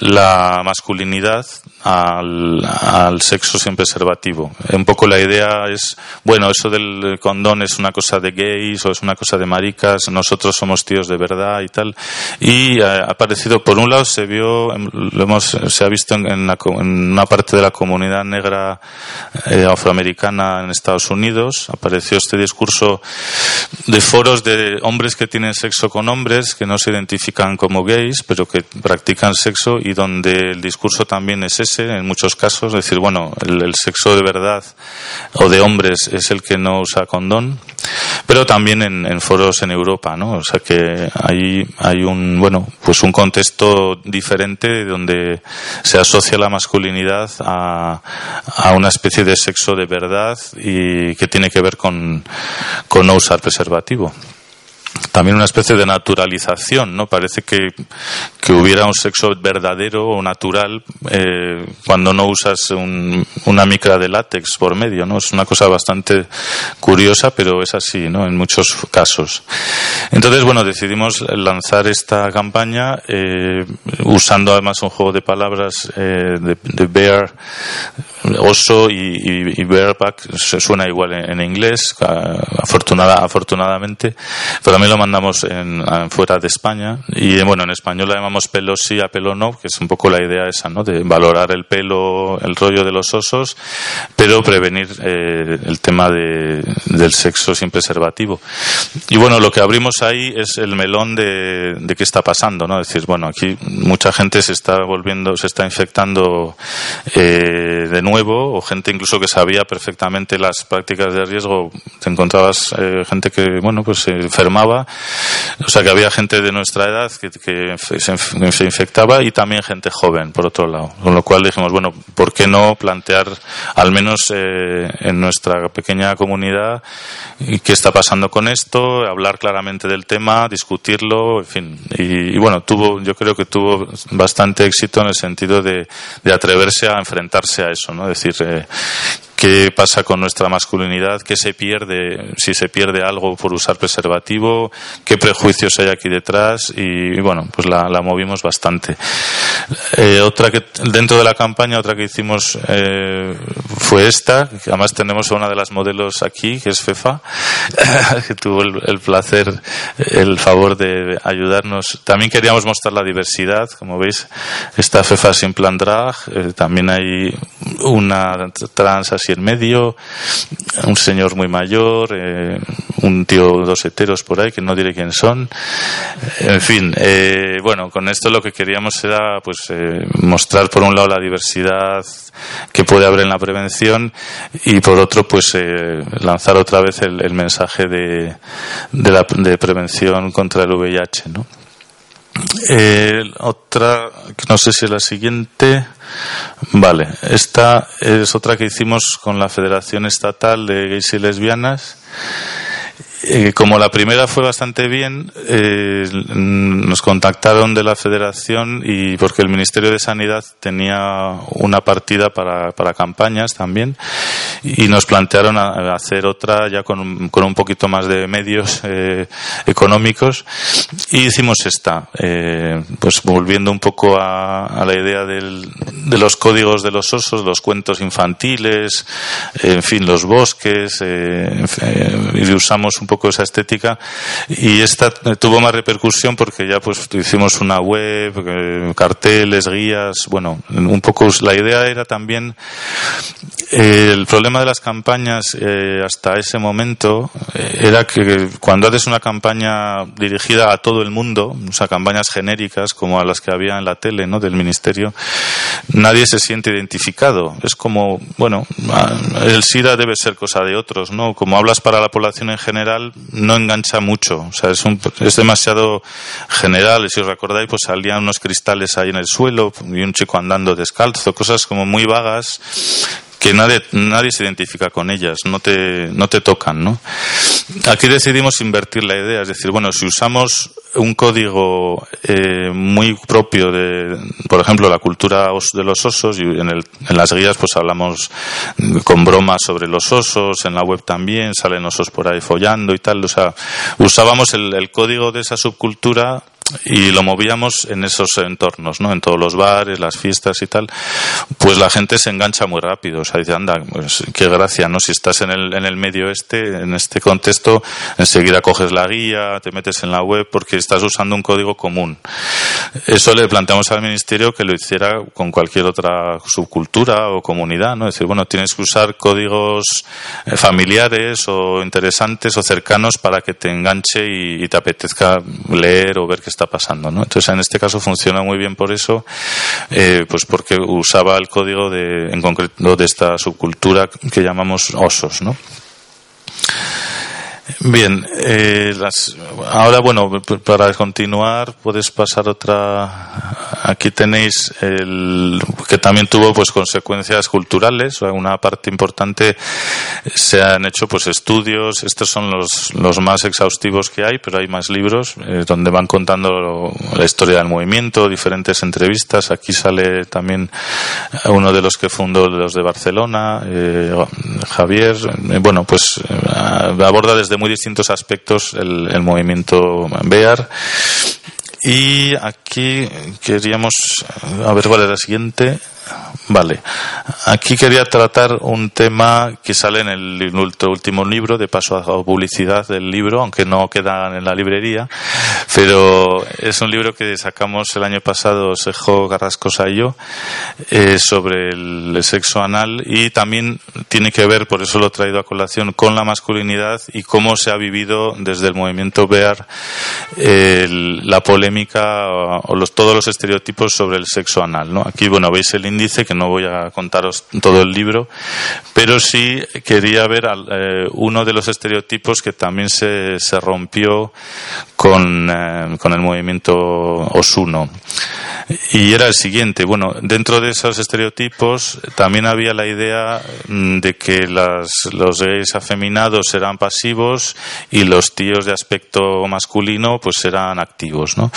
la masculinidad al, sexo sin preservativo. Un poco la idea es, bueno, eso del condón es una cosa de gays o es una cosa de maricas, nosotros somos tíos de verdad y tal. Y ha aparecido, por un lado, se vio, lo hemos, se ha visto en, en, una parte de la comunidad negra eh, afroamericana en Estados Unidos, apareció este discurso de foros de hombres que tienen sexo con hombres, que no se identifican como gays, pero que practican sexo y donde el discurso también es ese, en muchos casos, decir, bueno, el, sexo de verdad o de hombres es el que no usa condón, pero también en, foros en Europa, ¿no? O sea que hay, hay un, bueno, pues un contexto diferente donde se asocia la masculinidad a, a una especie de sexo de verdad y que tiene que ver con, con no usar preservativo también una especie de naturalización, ¿no? Parece que, que hubiera un sexo verdadero o natural eh, cuando no usas una micra de látex por medio, ¿no? Es una cosa bastante curiosa, pero es así, ¿no? En muchos casos. Entonces, bueno, decidimos lanzar esta campaña eh, usando además un juego de palabras eh, de, bear, oso y, y, bareback, suena igual en, inglés, afortunada, afortunadamente, pero lo mandamos en, fuera de España y bueno, en español la llamamos pelo sí a pelo no, que es un poco la idea esa, ¿no? De valorar el pelo, el rollo de los osos, pero prevenir eh, el tema de, del sexo sin preservativo. Y bueno, lo que abrimos ahí es el melón de, de qué está pasando, ¿no? Es decir, bueno, aquí mucha gente se está volviendo, se está infectando eh, de nuevo, o gente incluso que sabía perfectamente las prácticas de riesgo, te encontrabas eh, gente que, bueno, pues se enfermaba o sea que había gente de nuestra edad que, se, infectaba y también gente joven, por otro lado. Con lo cual dijimos, bueno, ¿por qué no plantear, al menos eh, en nuestra pequeña comunidad, qué está pasando con esto, hablar claramente del tema, discutirlo, en fin. Y, bueno, tuvo, yo creo que tuvo bastante éxito en el sentido de, atreverse a enfrentarse a eso, ¿no? Es decir, eh, qué pasa con nuestra masculinidad, qué se pierde, si se pierde algo por usar preservativo, qué prejuicios hay aquí detrás y, bueno, pues la, movimos bastante. Eh, otra que dentro de la campaña, otra que hicimos eh, fue esta, que además tenemos a una de las modelos aquí, que es Fefa, que tuvo el, placer, el favor de ayudarnos. También queríamos mostrar la diversidad, como veis, esta Fefa sin plan drag, eh, también hay una trans así en medio, un señor muy mayor, eh, un tío, dos heteros por ahí, que no diré quién son. En fin, eh, bueno, con esto lo que queríamos era pues eh, mostrar por un lado la diversidad que puede haber en la prevención y por otro pues lanzar otra vez el, mensaje de, de, la, de prevención contra el VIH, ¿no? Eh, otra, no sé si es la siguiente. Vale, esta es otra que hicimos con la Federación Estatal de Gays y Lesbianas eh, como la primera fue bastante bien, eh, nos contactaron de la federación y porque el Ministerio de Sanidad tenía una partida para, para campañas también y nos plantearon hacer otra ya con con un poquito más de medios eh, económicos y hicimos esta, pues volviendo un poco a, a la idea del, de los códigos de los osos, los cuentos infantiles, en fin, los bosques, y usamos un poco esa estética y esta tuvo más repercusión porque ya pues hicimos una web, eh, carteles, guías, bueno, un poco la idea era también eh, el problema de las campañas eh, hasta ese momento era que cuando haces una campaña dirigida a todo el mundo, o sea, campañas genéricas como a las que había en la tele, ¿no? del ministerio, nadie se siente identificado. Es como, bueno, el SIDA debe ser cosa de otros, ¿no? Como hablas para la población en general, no engancha mucho. O sea, es, un, es demasiado general. Si os recordáis, pues salían unos cristales ahí en el suelo y un chico andando descalzo, cosas como muy vagas que nadie, nadie se identifica con ellas, no te, no te tocan, ¿no? Aquí decidimos invertir la idea, es decir, bueno, si usamos un código eh, muy propio de, por ejemplo, la cultura de los osos, y en, el, en las guías pues hablamos con bromas sobre los osos, en la web también salen osos por ahí follando y tal, o sea, usábamos el, el código de esa subcultura y lo movíamos en esos entornos, ¿no? En todos los bares, las fiestas y tal, pues la gente se engancha muy rápido. O sea, dice, anda, pues qué gracia, ¿no? Si estás en el, en el medio este, en este contexto, enseguida coges la guía, te metes en la web porque estás usando un código común. Eso le planteamos al Ministerio que lo hiciera con cualquier otra subcultura o comunidad, ¿no? Es decir, bueno, tienes que usar códigos eh, familiares o interesantes o cercanos para que te enganche y, te apetezca leer o ver qué está pasando, ¿no? Entonces, en este caso funciona muy bien por eso, eh, pues porque usaba el código de, en concreto de esta subcultura que llamamos osos, ¿no? Bien, eh, ahora bueno, para continuar puedes pasar otra. Aquí tenéis el que también tuvo pues consecuencias culturales. Una parte importante se han hecho pues estudios. Estos son los, los más exhaustivos que hay, pero hay más libros eh, donde van contando la historia del movimiento, diferentes entrevistas. Aquí sale también uno de los que fundó los de Barcelona, eh, Javier. bueno, pues aborda desde muy distintos aspectos el, el movimiento BEAR. Y aquí queríamos, a ver cuál es la siguiente. Vale. Aquí quería tratar un tema que sale en el último libro, de paso a publicidad del libro, aunque no queda en la librería, pero es un libro que sacamos el año pasado, Sejo Garrascosa y yo, eh, sobre el sexo anal y también tiene que ver, por eso lo he traído a colación, con la masculinidad y cómo se ha vivido desde el movimiento BEAR la polémica o los, todos los estereotipos sobre el sexo anal. ¿no? Aquí, bueno, veis el dice que no voy a contaros todo el libro, pero sí quería ver eh, uno de los estereotipos que también se, se rompió con, eh, con el movimiento Osuno. Y era el siguiente, bueno, dentro de esos estereotipos también había la idea mm, de que las, los gays afeminados eran pasivos y los tíos de aspecto masculino pues eran activos, ¿no?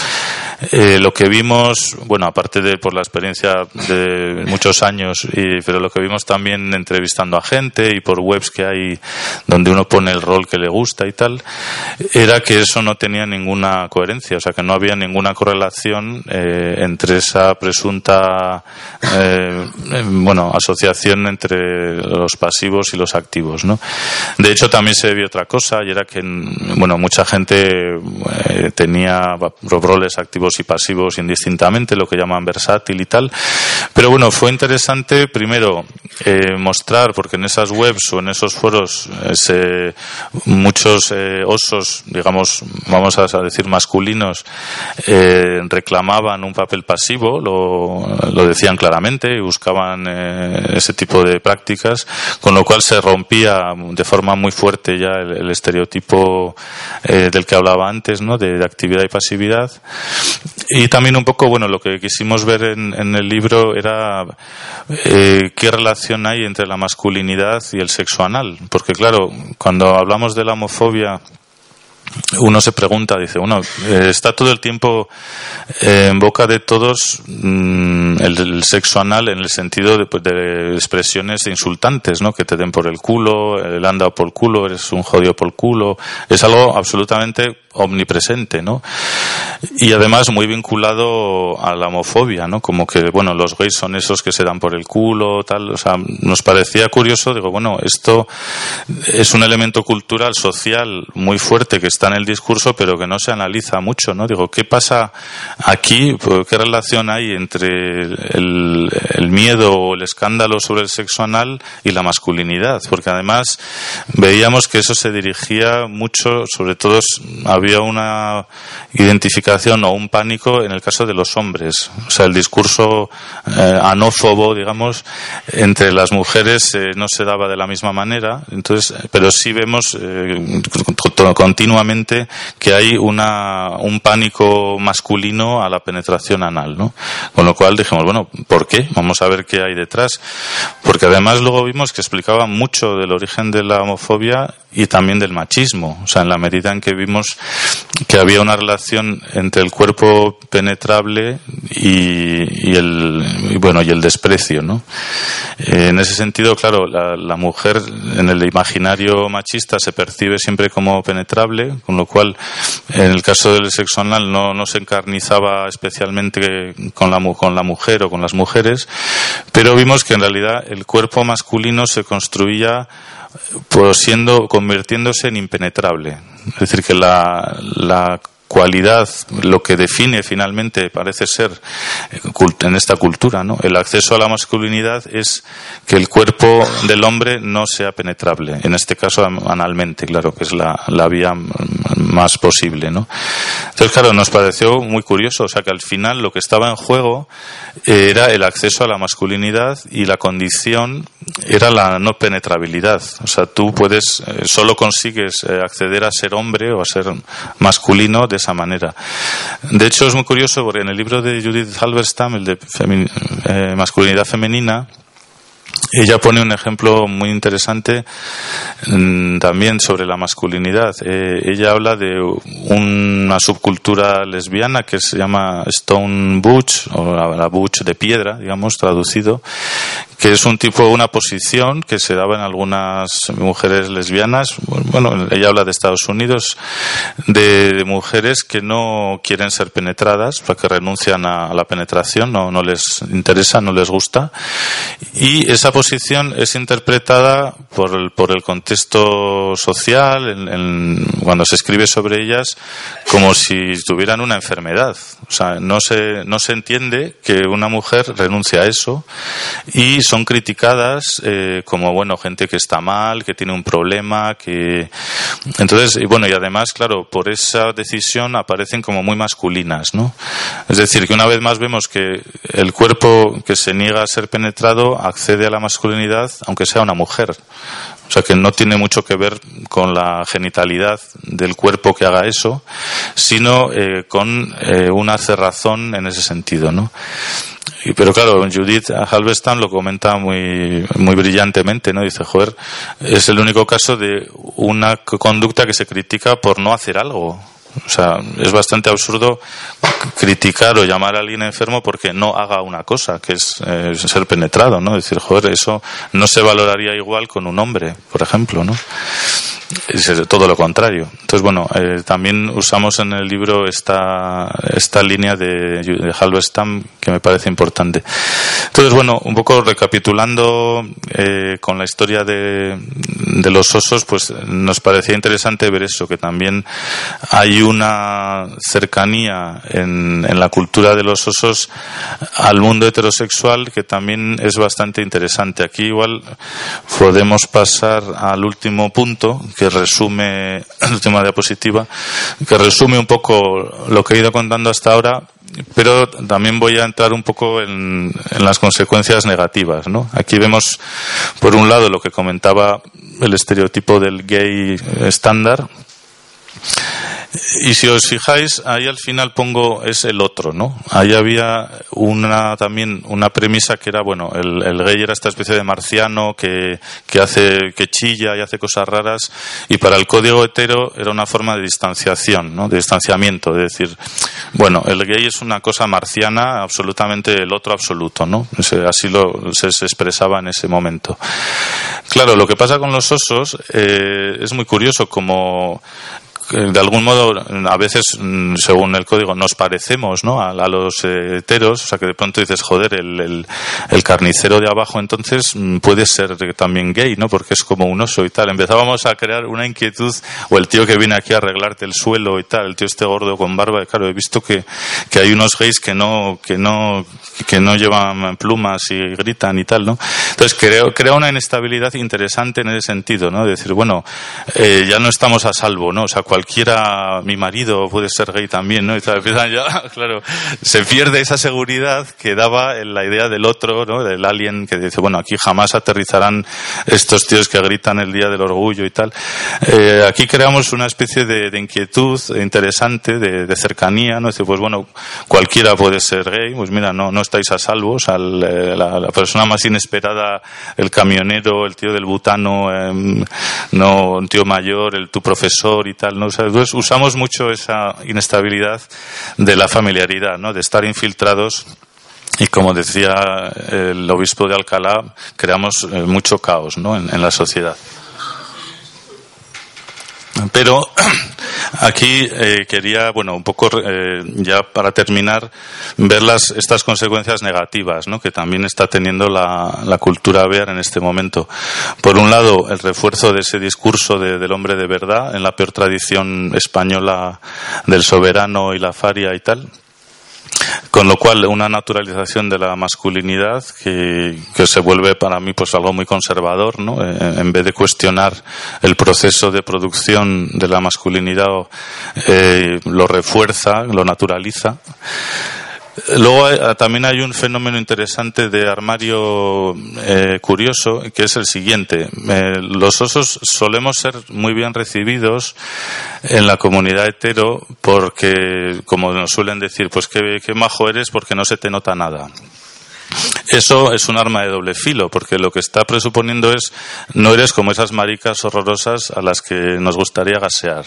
Eh, lo que vimos, bueno, aparte de por la experiencia de muchos años, y, pero lo que vimos también entrevistando a gente y por webs que hay donde uno pone el rol que le gusta y tal, era que eso no tenía ninguna coherencia, o sea, que no había ninguna correlación eh, entre esa presunta, eh, bueno, asociación entre los pasivos y los activos, ¿no? De hecho, también se vio otra cosa y era que, bueno, mucha gente eh, tenía roles activos y pasivos indistintamente, lo que llaman versátil y tal. Pero bueno, fue interesante primero eh, mostrar, porque en esas webs o en esos foros eh, muchos eh, osos, digamos, vamos a decir masculinos, reclamaban un papel pasivo, lo, decían claramente y buscaban ese tipo de prácticas, con lo cual se rompía de forma muy fuerte ya el, estereotipo del que hablaba antes, ¿no? De, actividad y pasividad. Y también un poco, bueno, lo que quisimos ver en el libro era qué relación hay entre la masculinidad y el sexo anal. Porque claro, cuando hablamos de la homofobia uno se pregunta, dice, eh, está todo el tiempo en boca de todos mm, el, sexo anal en el sentido de, pues, de, expresiones insultantes, ¿no? Que te den por el culo, el anda por el culo, eres un jodido por el culo. Es algo absolutamente omnipresente, ¿no? Y además muy vinculado a la homofobia, ¿no? Como que, bueno, los gays son esos que se dan por el culo, tal, o sea, nos parecía curioso, digo, bueno, esto es un elemento cultural, social muy fuerte que está en el discurso, pero que no se analiza mucho, ¿no? Digo, ¿qué pasa aquí? Pues, ¿Qué relación hay entre el, miedo o el escándalo sobre el sexo anal y la masculinidad? Porque además veíamos que eso se dirigía mucho, sobre todo había una identificación o un pánico en el caso de los hombres. O sea, el discurso eh, anófobo, digamos, entre las mujeres eh, no se daba de la misma manera. Entonces, pero sí vemos eh, continuamente que hay una, un pánico masculino a la penetración anal, ¿no? Con lo cual dijimos, bueno, ¿por qué? Vamos a ver qué hay detrás. Porque además luego vimos que explicaba mucho del origen de la homofobia y también del machismo. O sea, en la medida en que vimos que había una relación entre el cuerpo penetrable y, el bueno y el desprecio, ¿no? Eh, en ese sentido, claro, la, mujer en el imaginario machista se percibe siempre como penetrable, con lo cual, en el caso del sexo anal no, no se encarnizaba especialmente con la, con la mujer o con las mujeres, pero vimos que en realidad el cuerpo masculino se construía pues siendo convirtiéndose en impenetrable. Es decir, que la, la cualidad, lo que define finalmente parece ser eh, en esta cultura, ¿no? El acceso a la masculinidad es que el cuerpo del hombre no sea penetrable, en este caso analmente, claro, que es la, la vía más posible, ¿no? Entonces, claro, nos pareció muy curioso, o sea, que al final lo que estaba en juego eh, era el acceso a la masculinidad y la condición era la no penetrabilidad. O sea, tú puedes, eh, solo consigues acceder a ser hombre o a ser masculino de esa manera. De hecho, es muy curioso porque en el libro de Judith Halberstam, el de eh, masculinidad femenina, ella pone un ejemplo muy interesante mm, también sobre la masculinidad. Eh, ella habla de una subcultura lesbiana que se llama Stone Butch, o la Butch de piedra, digamos, traducido, que es un tipo, una posición que se daba en algunas mujeres lesbianas. Bueno, ella habla de Estados Unidos, de, mujeres que no quieren ser penetradas, que renuncian a, la penetración, no, no les interesa, no les gusta. Y esa posición es interpretada por el, por el contexto social, en, cuando se escribe sobre ellas, como si tuvieran una enfermedad. O sea, no se, no se entiende que una mujer renuncie a eso y son criticadas eh, como, bueno, gente que está mal, que tiene un problema, que... Entonces, y bueno, y además, claro, por esa decisión aparecen como muy masculinas, ¿no? Es decir, que una vez más vemos que el cuerpo que se niega a ser penetrado accede a la masculinidad, aunque sea una mujer. O sea que no tiene mucho que ver con la genitalidad del cuerpo que haga eso, sino eh, con eh, una cerrazón en ese sentido, ¿no? pero claro, Judith Halberstam lo comenta muy, muy brillantemente, ¿no? Dice, joder, es el único caso de una conducta que se critica por no hacer algo. O sea, es bastante absurdo criticar o llamar a alguien enfermo porque no haga una cosa, que es eh, ser penetrado, ¿no? Decir, joder, eso no se valoraría igual con un hombre, por ejemplo, ¿no? es todo lo contrario. Entonces, bueno, eh, también usamos en el libro esta, esta línea de, de Halberstam que me parece importante. Entonces, bueno, un poco recapitulando eh, con la historia de, de los osos, pues nos parecía interesante ver eso, que también hay una cercanía en, en la cultura de los osos al mundo heterosexual que también es bastante interesante. Aquí igual podemos pasar al último punto, que resume, el última diapositiva, que resume un poco lo que he ido contando hasta ahora, pero también voy a entrar un poco en, en las consecuencias negativas. ¿no? Aquí vemos, por un lado, lo que comentaba el estereotipo del gay estándar, y si os fijáis, ahí al final pongo es el otro, ¿no? Ahí había una también una premisa que era, bueno, el, el gay era esta especie de marciano que, que hace, que chilla y hace cosas raras, y para el código hetero era una forma de distanciación, ¿no? De distanciamiento, de decir, bueno, el gay es una cosa marciana, absolutamente el otro absoluto, ¿no? Así lo se, expresaba en ese momento. Claro, lo que pasa con los osos eh, es muy curioso, como de algún modo, a veces, mm, según el código, nos parecemos ¿no? a, los heteros, o sea que de pronto dices, joder, el, el, carnicero de abajo entonces mm, puede ser también gay, ¿no? Porque es como un oso y tal. Empezábamos a crear una inquietud, o el tío que viene aquí a arreglarte el suelo y tal, el tío este gordo con barba, claro, he visto que, que hay unos gays que no, que no, que no llevan plumas y gritan y tal, ¿no? Entonces creo, crea una inestabilidad interesante en ese sentido, ¿no? De decir, bueno, eh, ya no estamos a salvo, ¿no? O sea, cualquiera, mi marido puede ser gay también, ¿no? Y tal, ya, claro, se pierde esa seguridad que daba en la idea del otro, ¿no? Del alien que dice, bueno, aquí jamás aterrizarán estos tíos que gritan el día del orgullo y tal. Eh, aquí creamos una especie de, inquietud interesante, de, cercanía, ¿no? Dice, pues bueno, cualquiera puede ser gay, pues mira, no, no estáis a salvo, o sea, la, persona más inesperada, el camionero, el tío del butano, em, no un tío mayor, el tu profesor y tal, ¿no? Usamos mucho esa inestabilidad de la familiaridad, ¿no? De estar infiltrados y como decía el obispo de Alcalá, creamos eh, mucho caos en, la sociedad. Pero aquí eh, quería, bueno, un poco eh, ya para terminar, ver las, estas consecuencias negativas ¿no? que también está teniendo la, la, cultura bear en este momento. Por un lado, el refuerzo de ese discurso del hombre de verdad en la peor tradición española del soberano y la faria y tal. Con lo cual, una naturalización de la masculinidad que, se vuelve para mí pues algo muy conservador, ¿no? Eh, en vez de cuestionar el proceso de producción de la masculinidad, eh, lo refuerza, lo naturaliza. Luego eh, también hay un fenómeno interesante de armario eh, curioso, que es el siguiente. Eh, los osos solemos ser muy bien recibidos en la comunidad hetero porque, como nos suelen decir, pues qué, qué majo eres porque no se te nota nada. Eso es un arma de doble filo, porque lo que está presuponiendo es no eres como esas maricas horrorosas a las que nos gustaría gasear.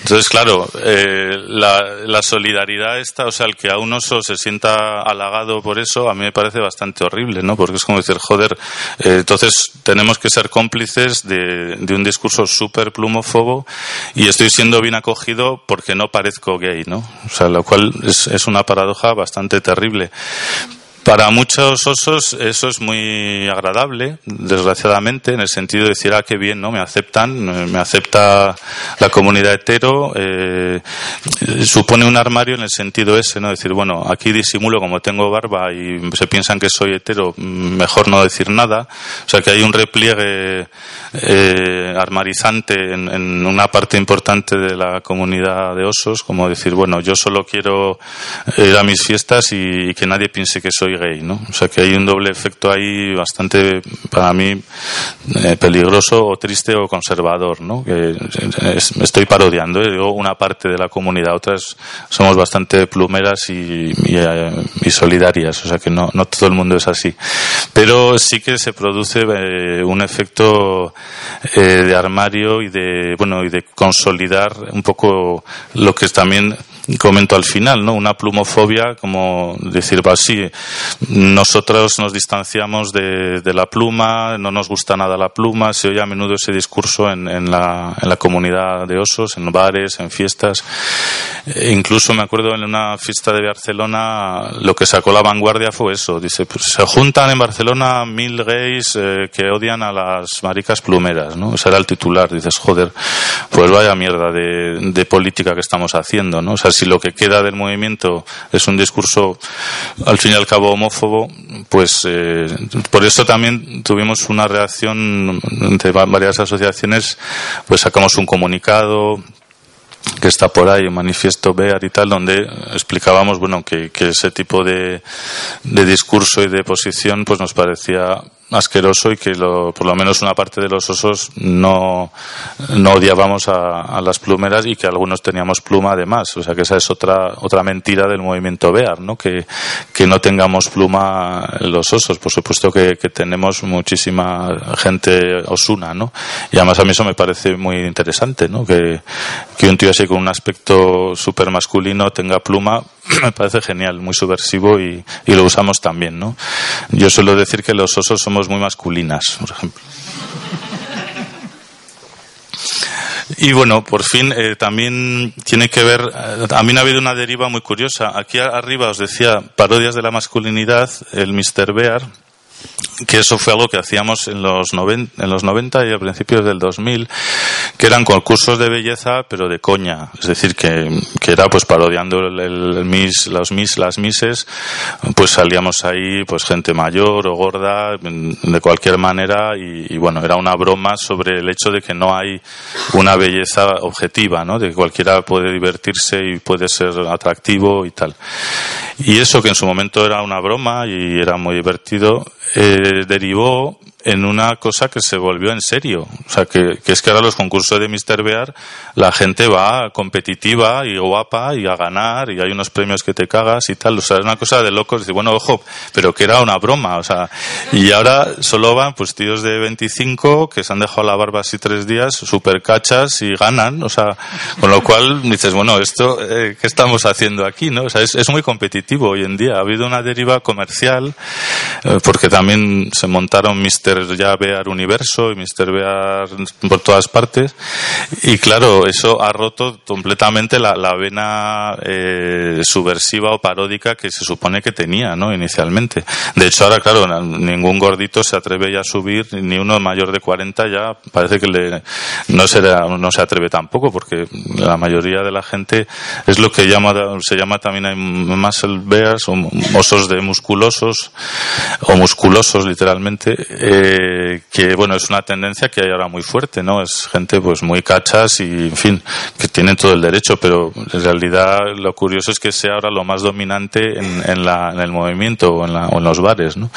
Entonces, claro, eh, la, solidaridad esta, o sea, el que a un oso se sienta halagado por eso, a mí me parece bastante horrible, ¿no? Porque es como decir, joder, eh, entonces tenemos que ser cómplices de, un discurso súper plumófobo y estoy siendo bien acogido porque no parezco gay, ¿no? O sea, lo cual es, es una paradoja bastante terrible. Para muchos osos eso es muy agradable, desgraciadamente, en el sentido de decir, ah, qué bien, ¿no? Me aceptan, me acepta la comunidad hetero, eh, supone un armario en el sentido ese, ¿no? Decir, bueno, aquí disimulo como tengo barba y se piensan que soy hetero, mejor no decir nada. O sea que hay un repliegue eh, armarizante en, en, una parte importante de la comunidad de osos, como decir, bueno, yo solo quiero ir a mis fiestas y que nadie piense que soy gay, ¿no? O sea que hay un doble efecto ahí bastante, para mí, eh, peligroso o triste o conservador, ¿no? Que estoy parodiando, ¿eh? digo una parte de la comunidad, otras somos bastante plumeras y, eh, solidarias, o sea que no, no todo el mundo es así. Pero sí que se produce un efecto de armario y de, bueno, y de consolidar un poco lo que es también comento al final, ¿no? Una plumofobia, como decir, va así, nosotros nos distanciamos de, de, la pluma, no nos gusta nada la pluma, se oye a menudo ese discurso en, en, la, en la comunidad de osos, en bares, en fiestas. E incluso me acuerdo en una fiesta de Barcelona, lo que sacó la vanguardia fue eso, dice, pues se juntan en Barcelona mil gays eh, que odian a las maricas plumeras, ¿no? Ese era el titular, dices, joder, pues vaya mierda de, de política que estamos haciendo, ¿no? O sea, si lo que queda del movimiento es un discurso al fin y al cabo homófobo, pues eh, por eso también tuvimos una reacción entre varias asociaciones, pues sacamos un comunicado que está por ahí, un manifiesto BEAR y tal, donde explicábamos, bueno, que, ese tipo de, de discurso y de posición, pues nos parecía asqueroso y que lo, por lo menos una parte de los osos no, no odiábamos a, las plumeras y que algunos teníamos pluma además. O sea que esa es otra, otra mentira del movimiento Bear, ¿no? Que, que no tengamos pluma los osos. Por supuesto que, que tenemos muchísima gente osuna, ¿no? Y además a mí eso me parece muy interesante, ¿no? Que, que un tío así con un aspecto súper masculino tenga pluma, me parece genial, muy subversivo y, y lo usamos también, ¿no? Yo suelo decir que los osos somos muy masculinas, por ejemplo. Y bueno, por fin eh, también tiene que ver, eh, también ha habido una deriva muy curiosa. Aquí arriba os decía parodias de la masculinidad, el Mr. Bear, que eso fue algo que hacíamos en los, 90, en los 90 y a principios del 2000, que eran concursos de belleza, pero de coña. Es decir, que, que era pues parodiando el, el mis, los mis, las mises, pues salíamos ahí pues gente mayor o gorda, de cualquier manera, y, y, bueno, era una broma sobre el hecho de que no hay una belleza objetiva, ¿no? De que cualquiera puede divertirse y puede ser atractivo y tal. Y eso que en su momento era una broma y era muy divertido, eh, derivó en una cosa que se volvió en serio. O sea, que, es que ahora los concursos de Mr. Bear, la gente va competitiva y guapa y a ganar y hay unos premios que te cagas y tal. O sea, es una cosa de locos. Bueno, ojo, pero que era una broma. O sea, y ahora solo van pues tíos de 25 que se han dejado la barba así tres días, super cachas y ganan. O sea, con lo cual dices, bueno, esto, eh, ¿qué estamos haciendo aquí? ¿no? O sea, es, es, muy competitivo hoy en día. Ha habido una deriva comercial eh, porque también se montaron Mr ya Bear Universo y Mr. Bear por todas partes. Y claro, eso ha roto completamente la, la vena eh, subversiva o paródica que se supone que tenía, ¿no? Inicialmente. De hecho, ahora, claro, ningún gordito se atreve ya a subir, ni uno mayor de 40 ya parece que le, no, se, no se atreve tampoco, porque la mayoría de la gente es lo que llama, se llama también muscle bears, o osos de musculosos, o musculosos literalmente, eh, que bueno es una tendencia que hay ahora muy fuerte no es gente pues muy cachas y en fin que tienen todo el derecho pero en realidad lo curioso es que sea ahora lo más dominante en, en, la, en el movimiento o en, la, o en, los bares no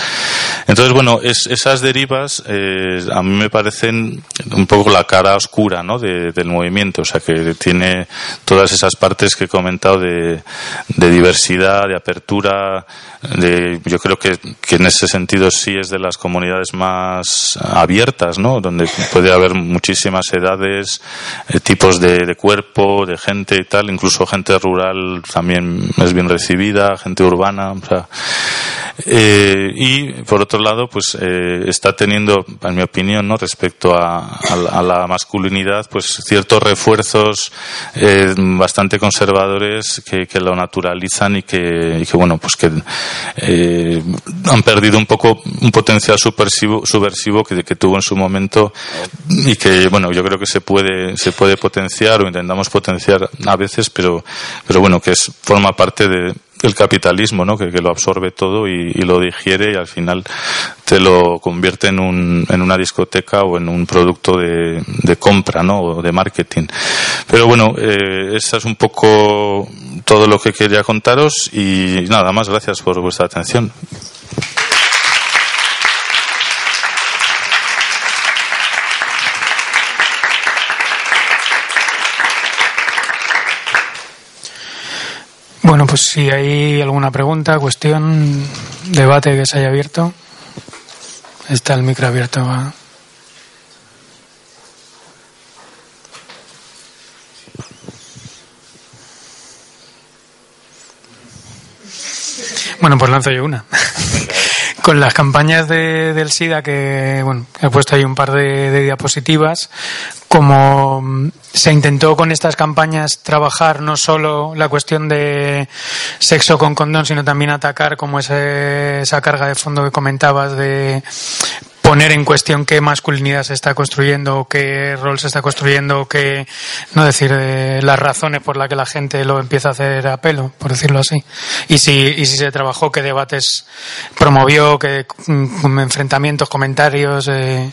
entonces bueno es, esas derivas eh, a mí me parecen un poco la cara oscura no de, del movimiento. O sea que tiene todas esas partes que he comentado de, de diversidad de apertura de, yo creo que, que en ese sentido sí es de las comunidades más abiertas, ¿no? Donde puede haber muchísimas edades, eh, tipos de, cuerpo, de gente y tal, incluso gente rural también es bien recibida, gente urbana, o sea, eh, y por otro lado, pues eh, está teniendo, en mi opinión, ¿no? respecto a, a, la masculinidad, pues ciertos refuerzos bastante conservadores que, que, lo naturalizan y que, bueno, pues que han perdido un poco un potencial subversivo, subversivo que, que, tuvo en su momento y que bueno yo creo que se puede se puede potenciar o intentamos potenciar a veces pero pero bueno que es forma parte de, del capitalismo no que, que lo absorbe todo y, y, lo digiere y al final te lo convierte en, un, en una discoteca o en un producto de, de compra no o de marketing. Pero bueno eh, esa es un poco todo lo que quería contaros y nada más gracias por vuestra atención Bueno, pues si hay alguna pregunta, cuestión, debate que se haya abierto, está el micro abierto. ¿va? Bueno, pues lanzo yo una. Con las campañas de, del SIDA que, bueno, he puesto ahí un par de, diapositivas, como se intentó con estas campañas trabajar no solo la cuestión de sexo con condón, sino también atacar como ese, esa carga de fondo que comentabas de poner en cuestión qué masculinidad se está construyendo, qué rol se está construyendo, qué, no decir, eh, las razones por las que la gente lo empieza a hacer a pelo, por decirlo así. Y si, y si se trabajó, qué debates promovió, qué mm, enfrentamientos, comentarios. Eh.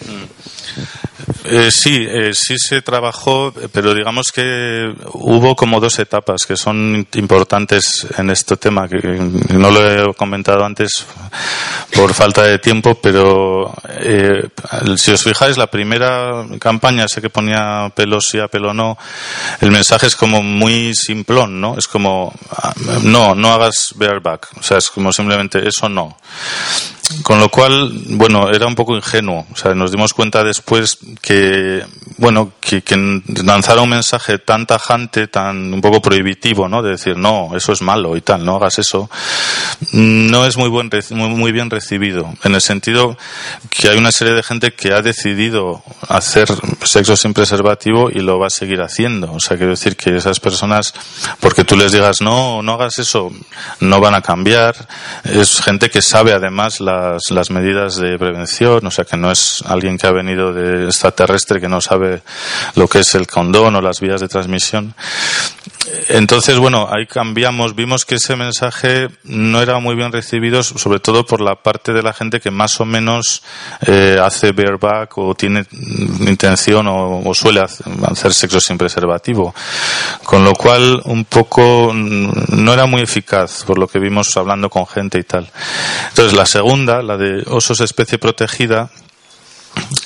Eh, sí, eh, sí se trabajó, pero digamos que hubo como dos etapas que son importantes en este tema, que no lo he comentado antes por falta de tiempo, pero eh, si os fijáis, la primera campaña, sé que ponía pelo sí a pelo no, el mensaje es como muy simplón, ¿no? Es como, ah, no, no hagas bareback, o sea, es como simplemente eso no. Con lo cual, bueno, era un poco ingenuo. O sea, nos dimos cuenta después que, bueno, que, que lanzara un mensaje tan tajante, tan un poco prohibitivo, ¿no? De decir, no, eso es malo y tal, no hagas eso, no es muy, buen, muy, muy bien recibido. En el sentido que hay una serie de gente que ha decidido hacer sexo sin preservativo y lo va a seguir haciendo. O sea, quiero decir que esas personas, porque tú les digas, no, no hagas eso, no van a cambiar. Es gente que sabe además la las, medidas de prevención, o sea que no es alguien que ha venido de extraterrestre que no sabe lo que es el condón o las vías de transmisión. Entonces, bueno, ahí cambiamos, vimos que ese mensaje no era muy bien recibido, sobre todo por la parte de la gente que más o menos eh, hace bareback o tiene intención o, suele hacer sexo sin preservativo. Con lo cual, un poco no era muy eficaz, por lo que vimos hablando con gente y tal. Entonces, la segunda, la de osos especie protegida,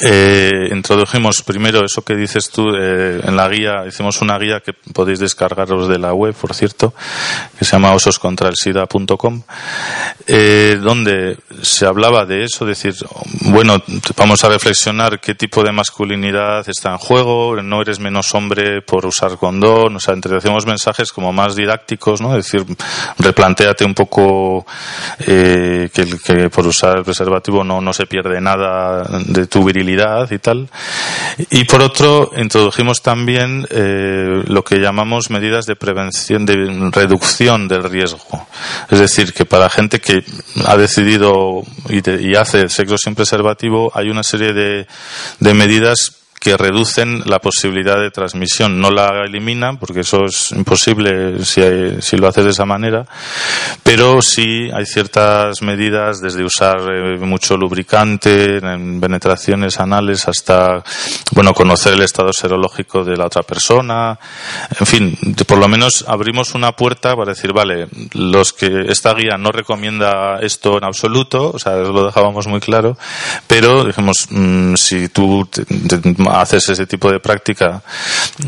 eh, introdujimos primero eso que dices tú eh, en la guía, hicimos una guía que podéis descargaros de la web, por cierto, que se llama ososcontralsida.com, eh, donde se hablaba de eso, decir, bueno, vamos a reflexionar qué tipo de masculinidad está en juego, no eres menos hombre por usar condón, o sea, introducimos mensajes como más didácticos, ¿no? Es decir, replantéate un poco eh, que, que por usar el preservativo no, no se pierde nada de tu virilidad y tal. Y por otro, introdujimos también eh, lo que llamamos medidas de prevención, de reducción del riesgo. Es decir, que para gente que ha decidido y, y hace sexo sin preservativo, hay una serie de, de medidas que reducen la posibilidad de transmisión. No la eliminan, porque eso es imposible si, si lo haces de esa manera, pero sí hay ciertas medidas, desde usar eh, mucho lubricante en penetraciones anales hasta, bueno, conocer el estado serológico de la otra persona. En fin, por lo menos abrimos una puerta para decir, vale, los que esta guía no recomienda esto en absoluto, o sea, lo dejábamos muy claro, pero dijimos, mm, si tú haces ese tipo de práctica,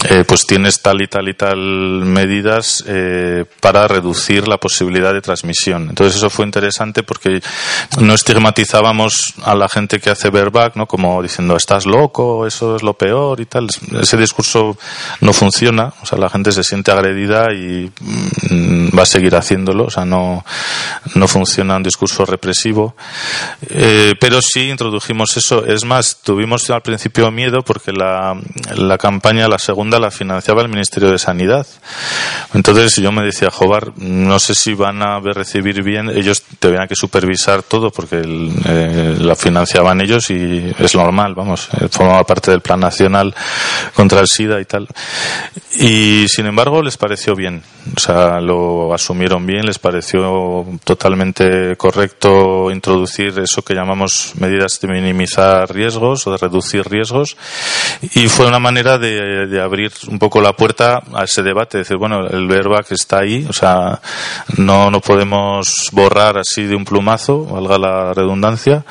eh, pues tienes tal y tal y tal medidas eh, para reducir la posibilidad de transmisión. Entonces eso fue interesante porque no estigmatizábamos a la gente que hace verback, ¿no? Como diciendo, estás loco, eso es lo peor y tal. Ese discurso no funciona, o sea, la gente se siente agredida y mm, va a seguir haciéndolo, o sea, no, no funciona un discurso represivo. Eh, pero sí introdujimos eso. Es más, tuvimos al principio miedo porque la, campaña, la segunda, la financiaba el Ministerio de Sanidad. Entonces yo me decía, Jobar, no sé si van a recibir bien, ellos tenían que supervisar todo porque eh, la financiaban ellos y es normal, vamos, eh, formaba parte del Plan Nacional contra el SIDA y tal. Y sin embargo les pareció bien, o sea, lo asumieron bien, les pareció totalmente correcto introducir eso que llamamos medidas de minimizar riesgos o de reducir riesgos y fue una manera de, abrir un poco la puerta a ese debate, decir, bueno, el verba que está ahí, o sea, no, no podemos borrar así de un plumazo, valga la redundancia,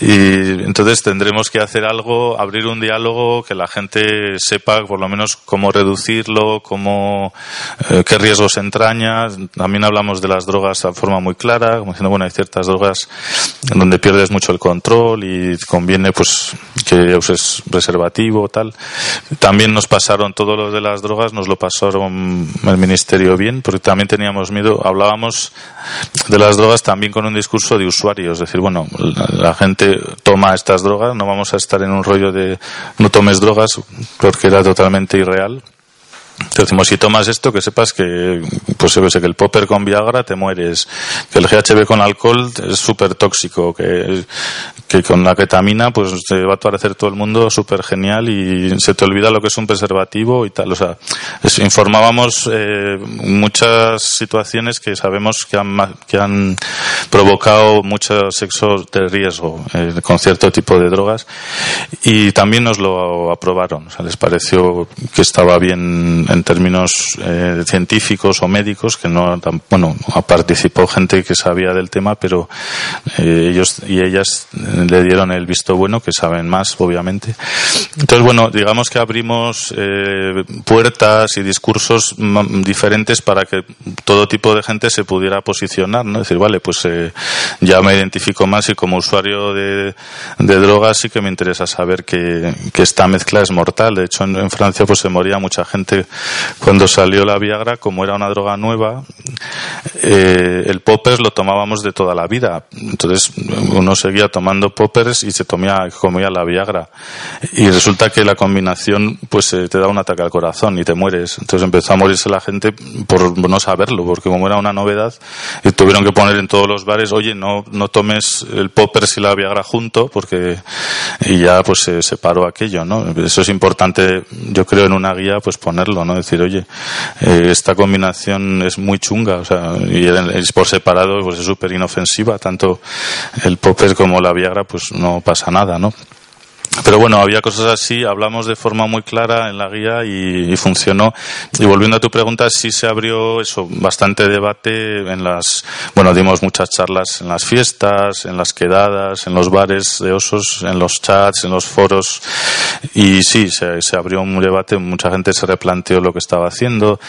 y entonces tendremos que hacer algo, abrir un diálogo, que la gente sepa por lo menos cómo reducirlo, cómo, eh, qué riesgos entraña. También hablamos de las drogas de forma muy clara, como diciendo, bueno, hay ciertas drogas donde pierdes mucho el control y conviene pues que uses preservativo, tal. También nos pasaron todo lo de las drogas, nos lo pasaron el ministerio bien, porque también teníamos miedo, hablábamos de las drogas también con un discurso de usuarios, es decir, bueno, la, gente toma estas drogas, no vamos a estar en un rollo de no tomes drogas porque era totalmente irreal. Decimos, si tomas esto, que sepas que, pues que el popper con Viagra te mueres, que el GHB con alcohol es súper tóxico, que, que con la ketamina, pues te va a parecer todo el mundo súper genial y se te olvida lo que es un preservativo y tal. O sea, informábamos eh, muchas situaciones que sabemos que han, que han provocado mucho sexo de riesgo eh, con cierto tipo de drogas y también nos lo aprobaron. O sea, les pareció que estaba bien en términos eh, científicos o médicos, que no, bueno, participó gente que sabía del tema, pero eh, ellos y ellas le dieron el visto bueno, que saben más, obviamente. Entonces, bueno, digamos que abrimos eh, puertas y discursos diferentes para que todo tipo de gente se pudiera posicionar, ¿no? decir, vale, pues ya me identifico más y como usuario de, de drogas sí que me interesa saber que, que esta mezcla es mortal. De hecho, en, en Francia pues se moría mucha gente cuando salió la Viagra, como era una droga nueva, eh, el poppers lo tomábamos de toda la vida. Entonces uno seguía tomando poppers y se comía, comía la Viagra. Y resulta que la combinación pues eh, te da un ataque al corazón y te mueres. Entonces empezó a morirse la gente por no saberlo, porque como era una novedad, y tuvieron que poner en todos los bares, oye, no, no tomes el poppers y la Viagra junto, porque y ya pues se separó aquello, ¿no? Eso es importante, yo creo, en una guía, pues ponerlo, ¿no? Decir, oye, eh, esta combinación es muy chunga, o sea, y es por separado, pues es súper inofensiva, tanto el popper como la Viagra, pues no pasa nada, ¿no? Pero bueno, había cosas así, hablamos de forma muy clara en la guía y, funcionó. Y volviendo a tu pregunta, sí se abrió eso, bastante debate en las, bueno, dimos muchas charlas en las fiestas, en las quedadas, en los bares de osos, en los chats, en los foros. Y sí, se, abrió un debate, mucha gente se replanteó lo que estaba haciendo.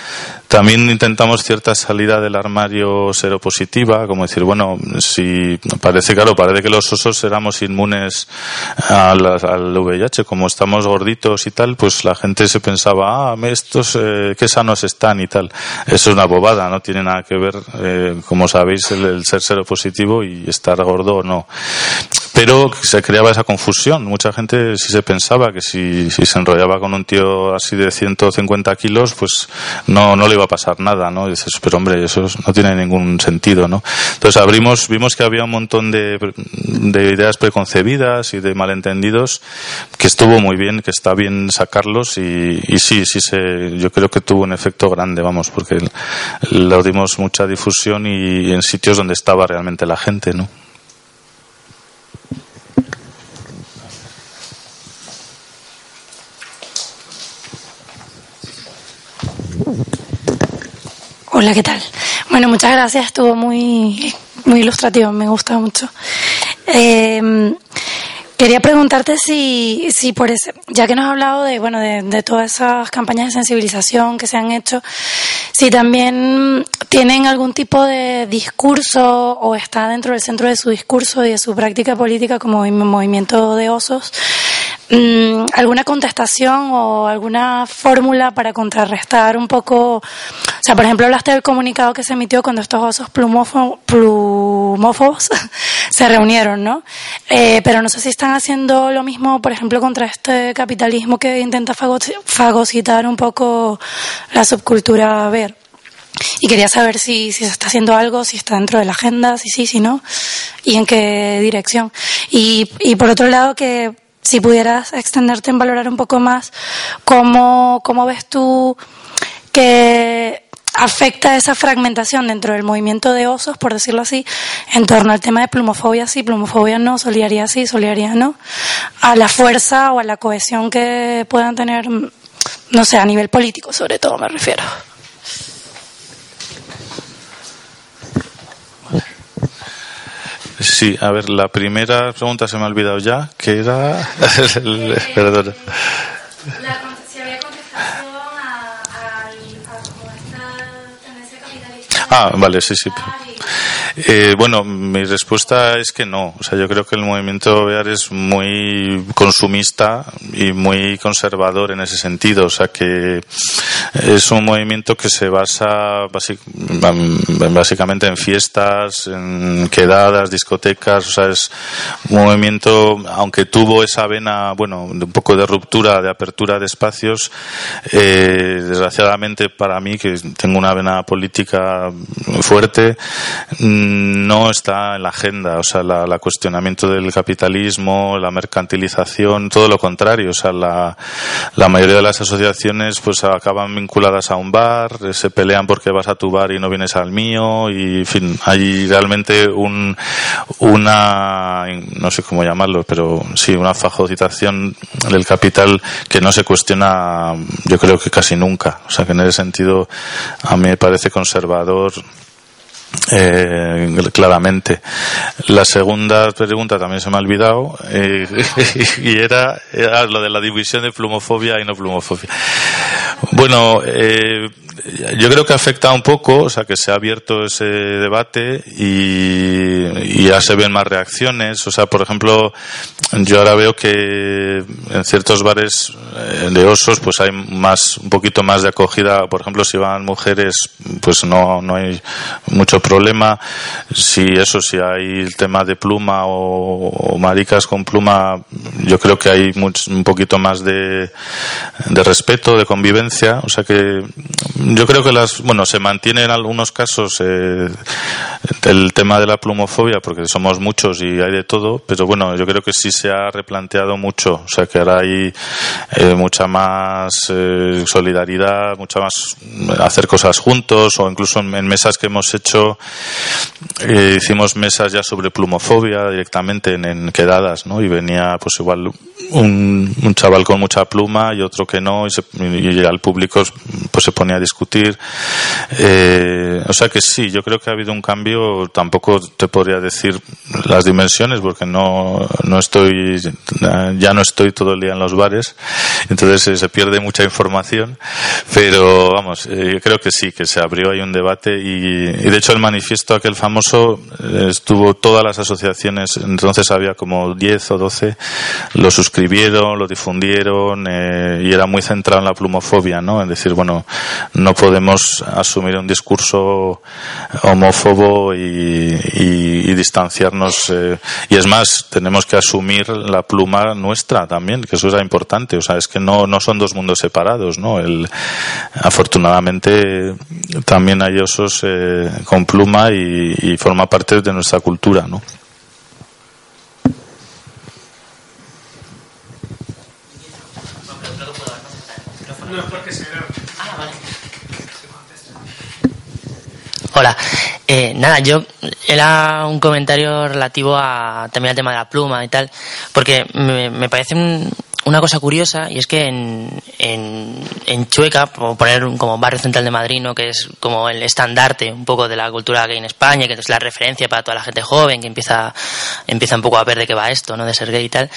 También intentamos cierta salida del armario seropositiva, como decir, bueno, si parece, claro, parece que los osos éramos inmunes a las, al VIH, como estamos gorditos y tal, pues la gente se pensaba, ah, estos eh, qué sanos están y tal. Eso es una bobada, no tiene nada que ver, eh, como sabéis, el, el ser seropositivo y estar gordo o no pero se creaba esa confusión. Mucha gente sí se pensaba que si, se enrollaba con un tío así de 150 kilos, pues no, no le iba a pasar nada, ¿no? Dices, pero hombre, eso no tiene ningún sentido, ¿no? Entonces abrimos, vimos que había un montón de, de ideas preconcebidas y de malentendidos que estuvo muy bien, que está bien sacarlos y, y sí, sí se, yo creo que tuvo un efecto grande, vamos, porque le dimos mucha difusión y en sitios donde estaba realmente la gente, ¿no? Hola, ¿qué tal? Bueno, muchas gracias, estuvo muy, muy ilustrativo, me gusta mucho. Eh, quería preguntarte si, si por ese, ya que nos has hablado de, bueno, de, todas esas campañas de sensibilización que se han hecho, si también tienen algún tipo de discurso o está dentro del centro de su discurso y de su práctica política como movimiento de osos, Mm, alguna contestación o alguna fórmula para contrarrestar un poco. O sea, por ejemplo, hablaste del comunicado que se emitió cuando estos osos plumófobos se reunieron, ¿no? Eh, pero no sé si están haciendo lo mismo, por ejemplo, contra este capitalismo que intenta fagocitar un poco la subcultura ver. Y quería saber si, si se está haciendo algo, si está dentro de la agenda, si sí, si no, y en qué dirección. Y, y por otro lado, que si pudieras extenderte en valorar un poco más cómo, cómo ves tú que afecta esa fragmentación dentro del movimiento de osos, por decirlo así, en torno al tema de plumofobia sí, plumofobia no, solidaridad sí, solidaridad no, a la fuerza o a la cohesión que puedan tener, no sé, a nivel político sobre todo me refiero. Sí, a ver, la primera pregunta se me ha olvidado ya, que era... Perdón. La, si había contestación a, a, a, esta tendencia capitalista. Ah, vale, sí, sí. Eh, bueno, mi respuesta es que no. O sea, yo creo que el movimiento BEAR es muy consumista y muy conservador en ese sentido. O sea, que es un movimiento que se basa básicamente en fiestas, en quedadas, discotecas. O sea, es un movimiento, aunque tuvo esa vena, bueno, un poco de ruptura, de apertura de espacios, eh, desgraciadamente para mí, que tengo una vena política fuerte, no está en la agenda, o sea, la, cuestionamiento del capitalismo, la mercantilización, todo lo contrario, o sea, la, la mayoría de las asociaciones pues acaban vinculadas a un bar, se pelean porque vas a tu bar y no vienes al mío y, en fin, hay realmente un, una, no sé cómo llamarlo, pero sí, una fagocitación del capital que no se cuestiona, yo creo que casi nunca, o sea, que en ese sentido a mí me parece conservador eh, claramente. La segunda pregunta también se me ha olvidado eh, y era, era, lo de la división de plumofobia y no plumofobia. Bueno, eh, yo creo que afecta un poco, o sea, que se ha abierto ese debate y, ya se ven más reacciones. O sea, por ejemplo, yo ahora veo que en ciertos bares eh, de osos, pues hay más, un poquito más de acogida. Por ejemplo, si van mujeres, pues no, no hay mucho problema. Si eso, si hay el tema de pluma o, maricas con pluma, yo creo que hay un poquito más de, de respeto, de convivencia. O sea que yo creo que las, bueno, se mantiene en algunos casos eh, el tema de la plumofobia, porque somos muchos y hay de todo, pero bueno, yo creo que sí se ha replanteado mucho, o sea que ahora hay eh, mucha más eh, solidaridad, mucha más hacer cosas juntos o incluso en, mesas que hemos hecho, eh, hicimos mesas ya sobre plumofobia directamente en, quedadas, ¿no? Y venía pues igual un, un, chaval con mucha pluma y otro que no y, se, y al público pues se ponía a discutir. o sea que sí, yo creo que ha habido un cambio, tampoco te podría decir las dimensiones porque no, no estoy, ya no estoy todo el día en los bares, entonces eh, se pierde mucha información, pero vamos, eh, creo que sí, que se abrió ahí un debate y, de hecho el manifiesto aquel famoso eh, estuvo todas las asociaciones, entonces había como 10 o 12, lo suscribieron, lo difundieron y era muy centrado en la plumofobia, ¿no? En decir, bueno, no podemos asumir un discurso homófobo y, distanciarnos. y es más, tenemos que asumir la pluma nuestra también, que eso es importante. O sea, es que no, no son dos mundos separados, ¿no? El, afortunadamente también hay osos eh, con pluma y, y forma parte de nuestra cultura, ¿no? Hola. Eh, nada, yo era un comentario relativo a también al tema de la pluma y tal, porque me, me parece un, una cosa curiosa y es que en, en, en, Chueca, por poner como barrio central de Madrid, ¿no? que es como el estandarte un poco de la cultura gay en España, que es la referencia para toda la gente joven que empieza, empieza un poco a ver de qué va esto, ¿no? de ser gay y tal,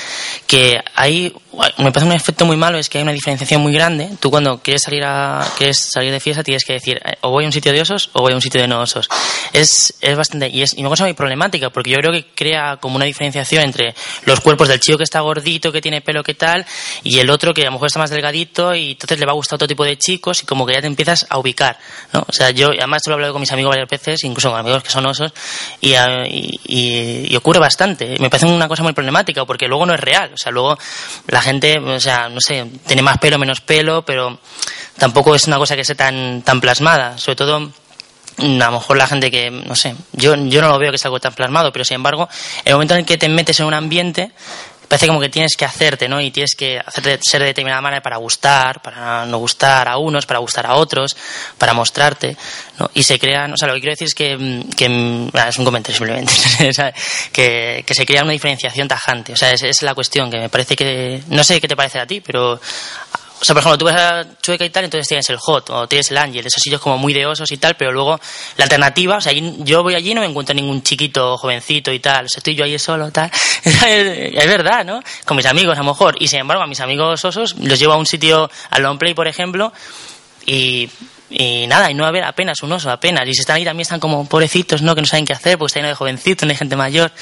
que hay, me parece un efecto muy malo, es que hay una diferenciación muy grande. Tú cuando quieres salir, a, quieres salir de fiesta tienes que decir, o voy a un sitio de osos o voy a un sitio de no osos. Es, es bastante, y es y una cosa muy problemática, porque yo creo que crea como una diferenciación entre los cuerpos del chico que está gordito, que tiene pelo, que tal, y el otro que a lo mejor está más delgadito y entonces le va a gustar otro tipo de chicos y como que ya te empiezas a ubicar, ¿no? O sea, yo además lo he hablado con mis amigos varias veces, incluso con amigos que son osos, y, ocurre bastante. Me parece una cosa muy problemática porque luego no es real, o sea, luego la gente, o sea, no sé, tiene más pelo, menos pelo, pero tampoco es una cosa que sea tan, tan plasmada, sobre todo a lo mejor la gente que, no sé, yo, yo no lo veo que sea algo tan plasmado, pero sin embargo, el momento en el que te metes en un ambiente, parece como que tienes que hacerte, ¿no? Y tienes que hacerte ser de determinada manera para gustar, para no gustar a unos, para gustar a otros, para mostrarte, ¿no? Y se crean, o sea, lo que quiero decir es que, que es un comentario simplemente, que, se crea una diferenciación tajante, o sea, es la cuestión, que me parece que, no sé qué te parece a ti, pero o sea, por ejemplo, tú vas a Chueca y tal, entonces tienes el Hot o tienes el Ángel, esos sitios como muy de osos y tal, pero luego la alternativa, o sea, yo voy allí y no me encuentro ningún chiquito jovencito y tal, o sea, estoy yo ahí solo, tal. es verdad, ¿no? Con mis amigos a lo mejor. Y sin embargo, a mis amigos osos los llevo a un sitio, al long play, por ejemplo, y y nada, y no va a haber apenas un oso, apenas. Y si están ahí también están como pobrecitos, ¿no? Que no saben qué hacer, porque está lleno de jovencitos, no hay gente mayor.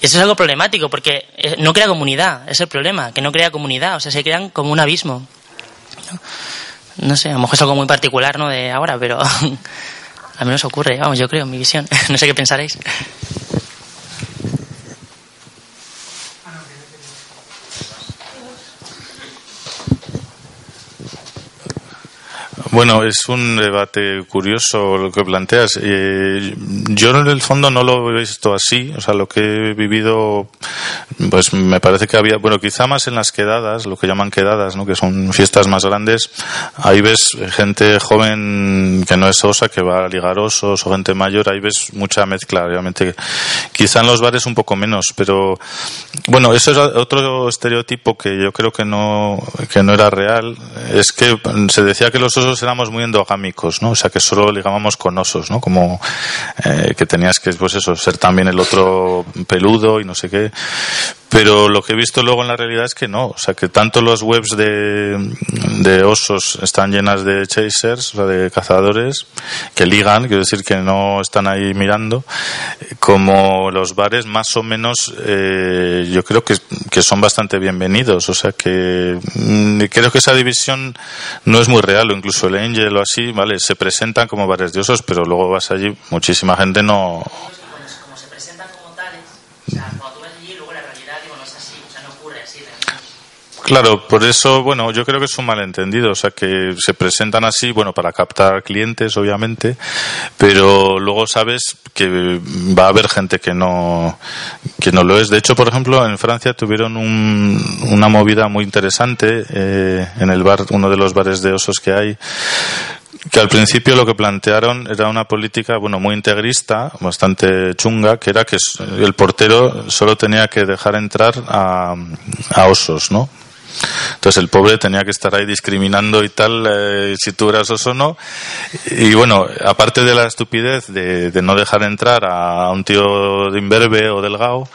Y eso es algo problemático, porque eh, no crea comunidad, es el problema, que no crea comunidad, o sea, se crean como un abismo. ¿No? sé, a lo mejor es algo muy particular, ¿no? De ahora, pero al menos ocurre, vamos, yo creo, mi visión. no sé qué pensaréis. Bueno, es un debate curioso lo que planteas. Eh, yo en el fondo no lo he visto así. O sea, lo que he vivido, pues me parece que había, bueno, quizá más en las quedadas, lo que llaman quedadas, ¿no? Que son fiestas más grandes. Ahí ves gente joven que no es osa, que va a ligar osos, o gente mayor. Ahí ves mucha mezcla, realmente. Quizá en los bares un poco menos, pero bueno, eso es otro estereotipo que yo creo que no, que no era real. Es que se decía que los osos éramos muy endogámicos, ¿no? O sea, que solo ligábamos con osos, ¿no? Como eh, que tenías que, pues eso, ser también el otro peludo y no sé qué. Pero lo que he visto luego en la realidad es que no. O sea, que tanto las webs de, de osos están llenas de chasers, o sea, de cazadores, que ligan, quiero decir que no están ahí mirando, como los bares más o menos, eh, yo creo que, que son bastante bienvenidos. O sea, que mm, creo que esa división no es muy real, o incluso el Angel o así, ¿vale? Se presentan como bares de osos, pero luego vas allí, muchísima gente no. Como se presentan como tales, o sea, Claro, por eso, bueno, yo creo que es un malentendido, o sea, que se presentan así, bueno, para captar clientes, obviamente, pero luego sabes que va a haber gente que no, que no lo es. De hecho, por ejemplo, en Francia tuvieron una movida muy interesante eh, en el bar, uno de los bares de osos que hay, que al principio lo que plantearon era una política bueno muy integrista bastante chunga que era que el portero solo tenía que dejar entrar a, a osos no entonces el pobre tenía que estar ahí discriminando y tal, eh, si tú eras oso o no. Y bueno, aparte de la estupidez de, no dejar entrar a un tío de imberbe o delgado,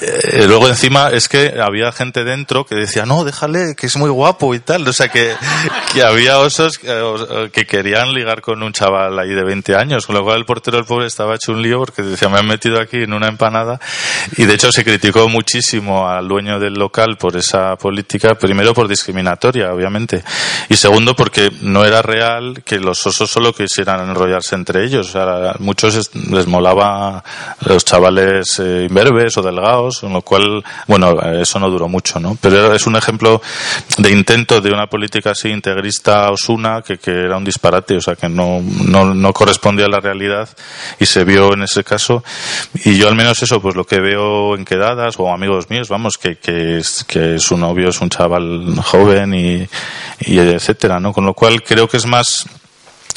eh, luego encima es que había gente dentro que decía, no, déjale, que es muy guapo y tal. O sea que, que había osos que, que querían ligar con un chaval ahí de 20 años, con lo cual el portero el pobre estaba hecho un lío porque decía, me han metido aquí en una empanada. Y de hecho se criticó muchísimo al dueño del local por esa política primero por discriminatoria, obviamente, y segundo porque no era real que los osos solo quisieran enrollarse entre ellos. a muchos les molaba los chavales eh, imberbes o delgados, con lo cual, bueno, eso no duró mucho, ¿no? Pero es un ejemplo de intento de una política así integrista osuna que, que era un disparate, o sea, que no, no, no correspondía a la realidad y se vio en ese caso. Y yo al menos eso, pues lo que veo en quedadas o amigos míos, vamos, que, que, que su novio es un chaval joven y, etcétera, ¿no? Con lo cual creo que es más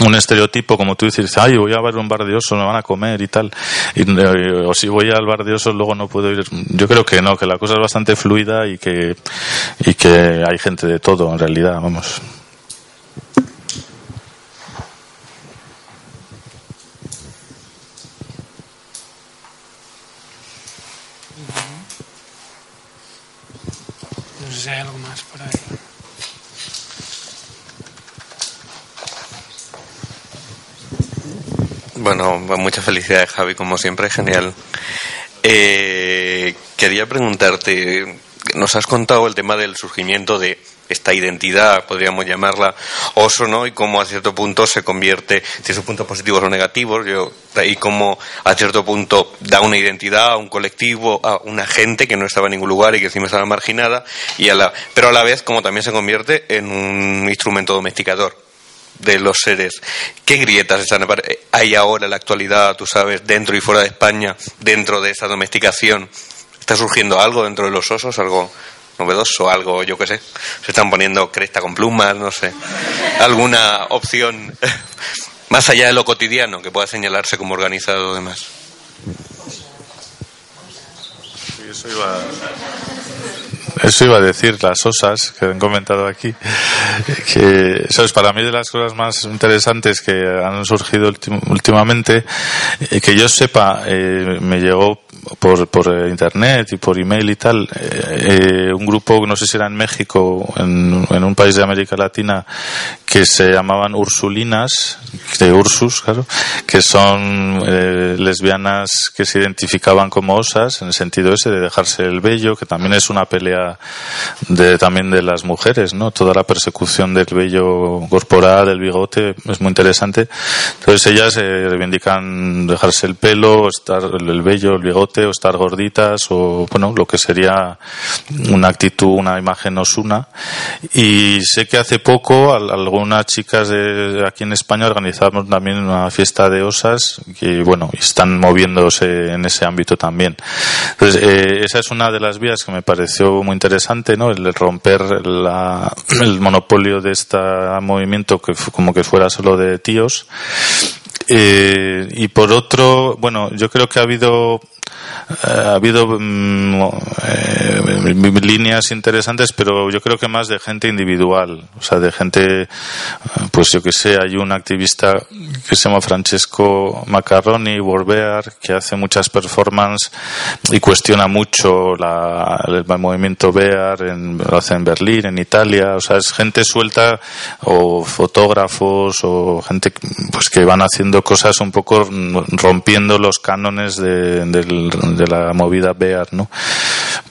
un estereotipo, como tú dices, ay, voy a ver un bar de osos, me van a comer y tal, o si voy al bar de osos luego no puedo ir. Yo creo que no, que la cosa es bastante fluida y que, y que hay gente de todo, en realidad, vamos. Algo más por ahí. Bueno, muchas felicidades Javi, como siempre, genial. Eh, quería preguntarte, nos has contado el tema del surgimiento de esta identidad, podríamos llamarla oso, ¿no? Y cómo a cierto punto se convierte, si esos puntos positivos o negativos, yo, y cómo a cierto punto da una identidad a un colectivo, a una gente que no estaba en ningún lugar y que encima estaba marginada, y a la, pero a la vez como también se convierte en un instrumento domesticador de los seres. ¿Qué grietas están, hay ahora en la actualidad, tú sabes, dentro y fuera de España, dentro de esa domesticación? ¿Está surgiendo algo dentro de los osos? ¿Algo novedoso, algo, yo qué sé. Se están poniendo cresta con plumas, no sé. Alguna opción más allá de lo cotidiano que pueda señalarse como organizado o demás. eso iba, eso iba a decir, las osas que han comentado aquí, que eso es para mí de las cosas más interesantes que han surgido últimamente, eh, que yo sepa, eh, me llegó por, por internet y por email y tal, eh, un grupo, no sé si era en México, en un país de América Latina, que se llamaban Ursulinas, de Ursus, claro, que son eh, lesbianas que se identificaban como osas, en el sentido ese de dejarse el vello, que también es una pelea de, también de las mujeres, ¿no? Toda la persecución del vello corporal, del bigote, es muy interesante. Entonces ellas eh, reivindican dejarse el pelo, estar el vello, el bigote, o estar gorditas, o bueno, lo que sería una actitud, una imagen osuna. Y sé que hace poco algún unas chicas de aquí en España organizamos también una fiesta de osas que, bueno, están moviéndose en ese ámbito también. Entonces, eh, esa es una de las vías que me pareció muy interesante, ¿no? El romper el monopolio de este movimiento que como que fuera solo de tíos. Eh, y por otro, bueno, yo creo que ha habido ha habido mm, eh, líneas interesantes, pero yo creo que más de gente individual, o sea, de gente, pues yo que sé, hay un activista que se llama Francesco Macarroni, Warbear, que hace muchas performances y cuestiona mucho la, el movimiento Bear, en, lo hace en Berlín, en Italia, o sea, es gente suelta o fotógrafos o gente pues que van haciendo cosas un poco rompiendo los cánones de, del de la movida Bear, ¿no?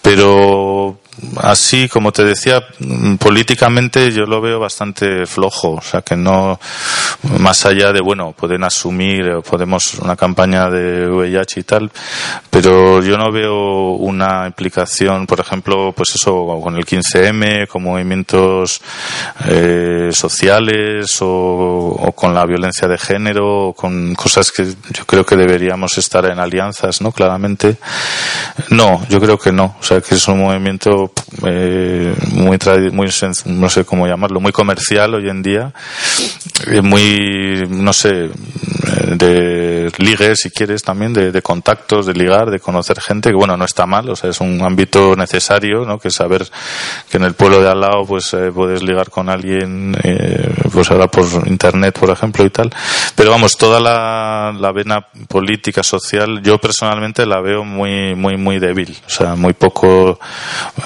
Pero así, como te decía, políticamente yo lo veo bastante flojo. O sea, que no, más allá de, bueno, pueden asumir, podemos una campaña de VIH y tal, pero yo no veo una implicación, por ejemplo, pues eso, con el 15M, con movimientos eh, sociales o, con la violencia de género, o con cosas que yo creo que deberíamos estar en alianzas, ¿no? Claramente. No, yo creo que no. O sea, que es un movimiento eh, muy, muy, no sé cómo llamarlo, muy comercial hoy en día, eh, no sé, de ligue, si quieres, también, de, de, contactos, de ligar, de conocer gente, que bueno, no está mal, o sea, es un ámbito necesario, ¿no? Que saber que en el pueblo de al lado, pues, eh, puedes ligar con alguien, eh, pues ahora por internet, por ejemplo, y tal. Pero vamos, toda la, la vena política, social, yo personalmente la veo muy, muy, muy débil, o sea, muy poco,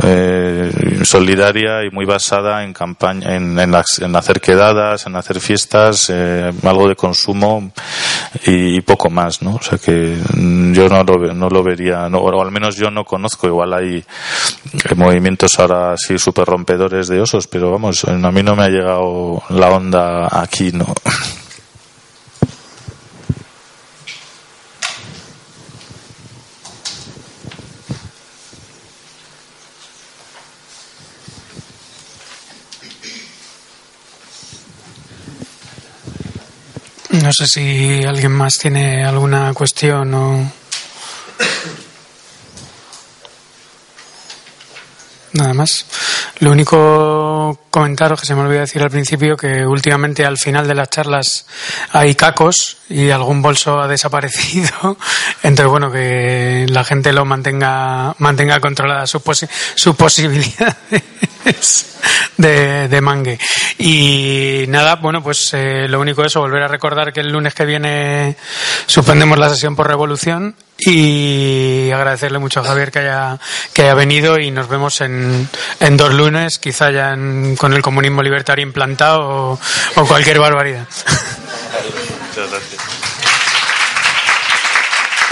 eh, solidaria y muy basada en campaña, en, en, las, en hacer quedadas, en hacer fiestas, eh, algo de consumo y, poco más, ¿no? O sea que yo no lo, no lo vería, no, o al menos yo no conozco, igual hay movimientos ahora así súper rompedores de osos, pero vamos, a mí no me ha llegado la onda aquí, ¿no? No sé si alguien más tiene alguna cuestión o. Nada más. Lo único comentaros que se me olvidó decir al principio que últimamente al final de las charlas hay cacos y algún bolso ha desaparecido. Entonces, bueno, que la gente lo mantenga, mantenga controlada sus, posi sus posibilidades de, de, mangue. Y nada, bueno, pues eh, lo único eso, volver a recordar que el lunes que viene suspendemos la sesión por revolución y agradecerle mucho a Javier que haya, que haya venido y nos vemos en, en dos lunes, quizá ya en, con el comunismo libertario implantado o, o cualquier barbaridad. Muchas gracias.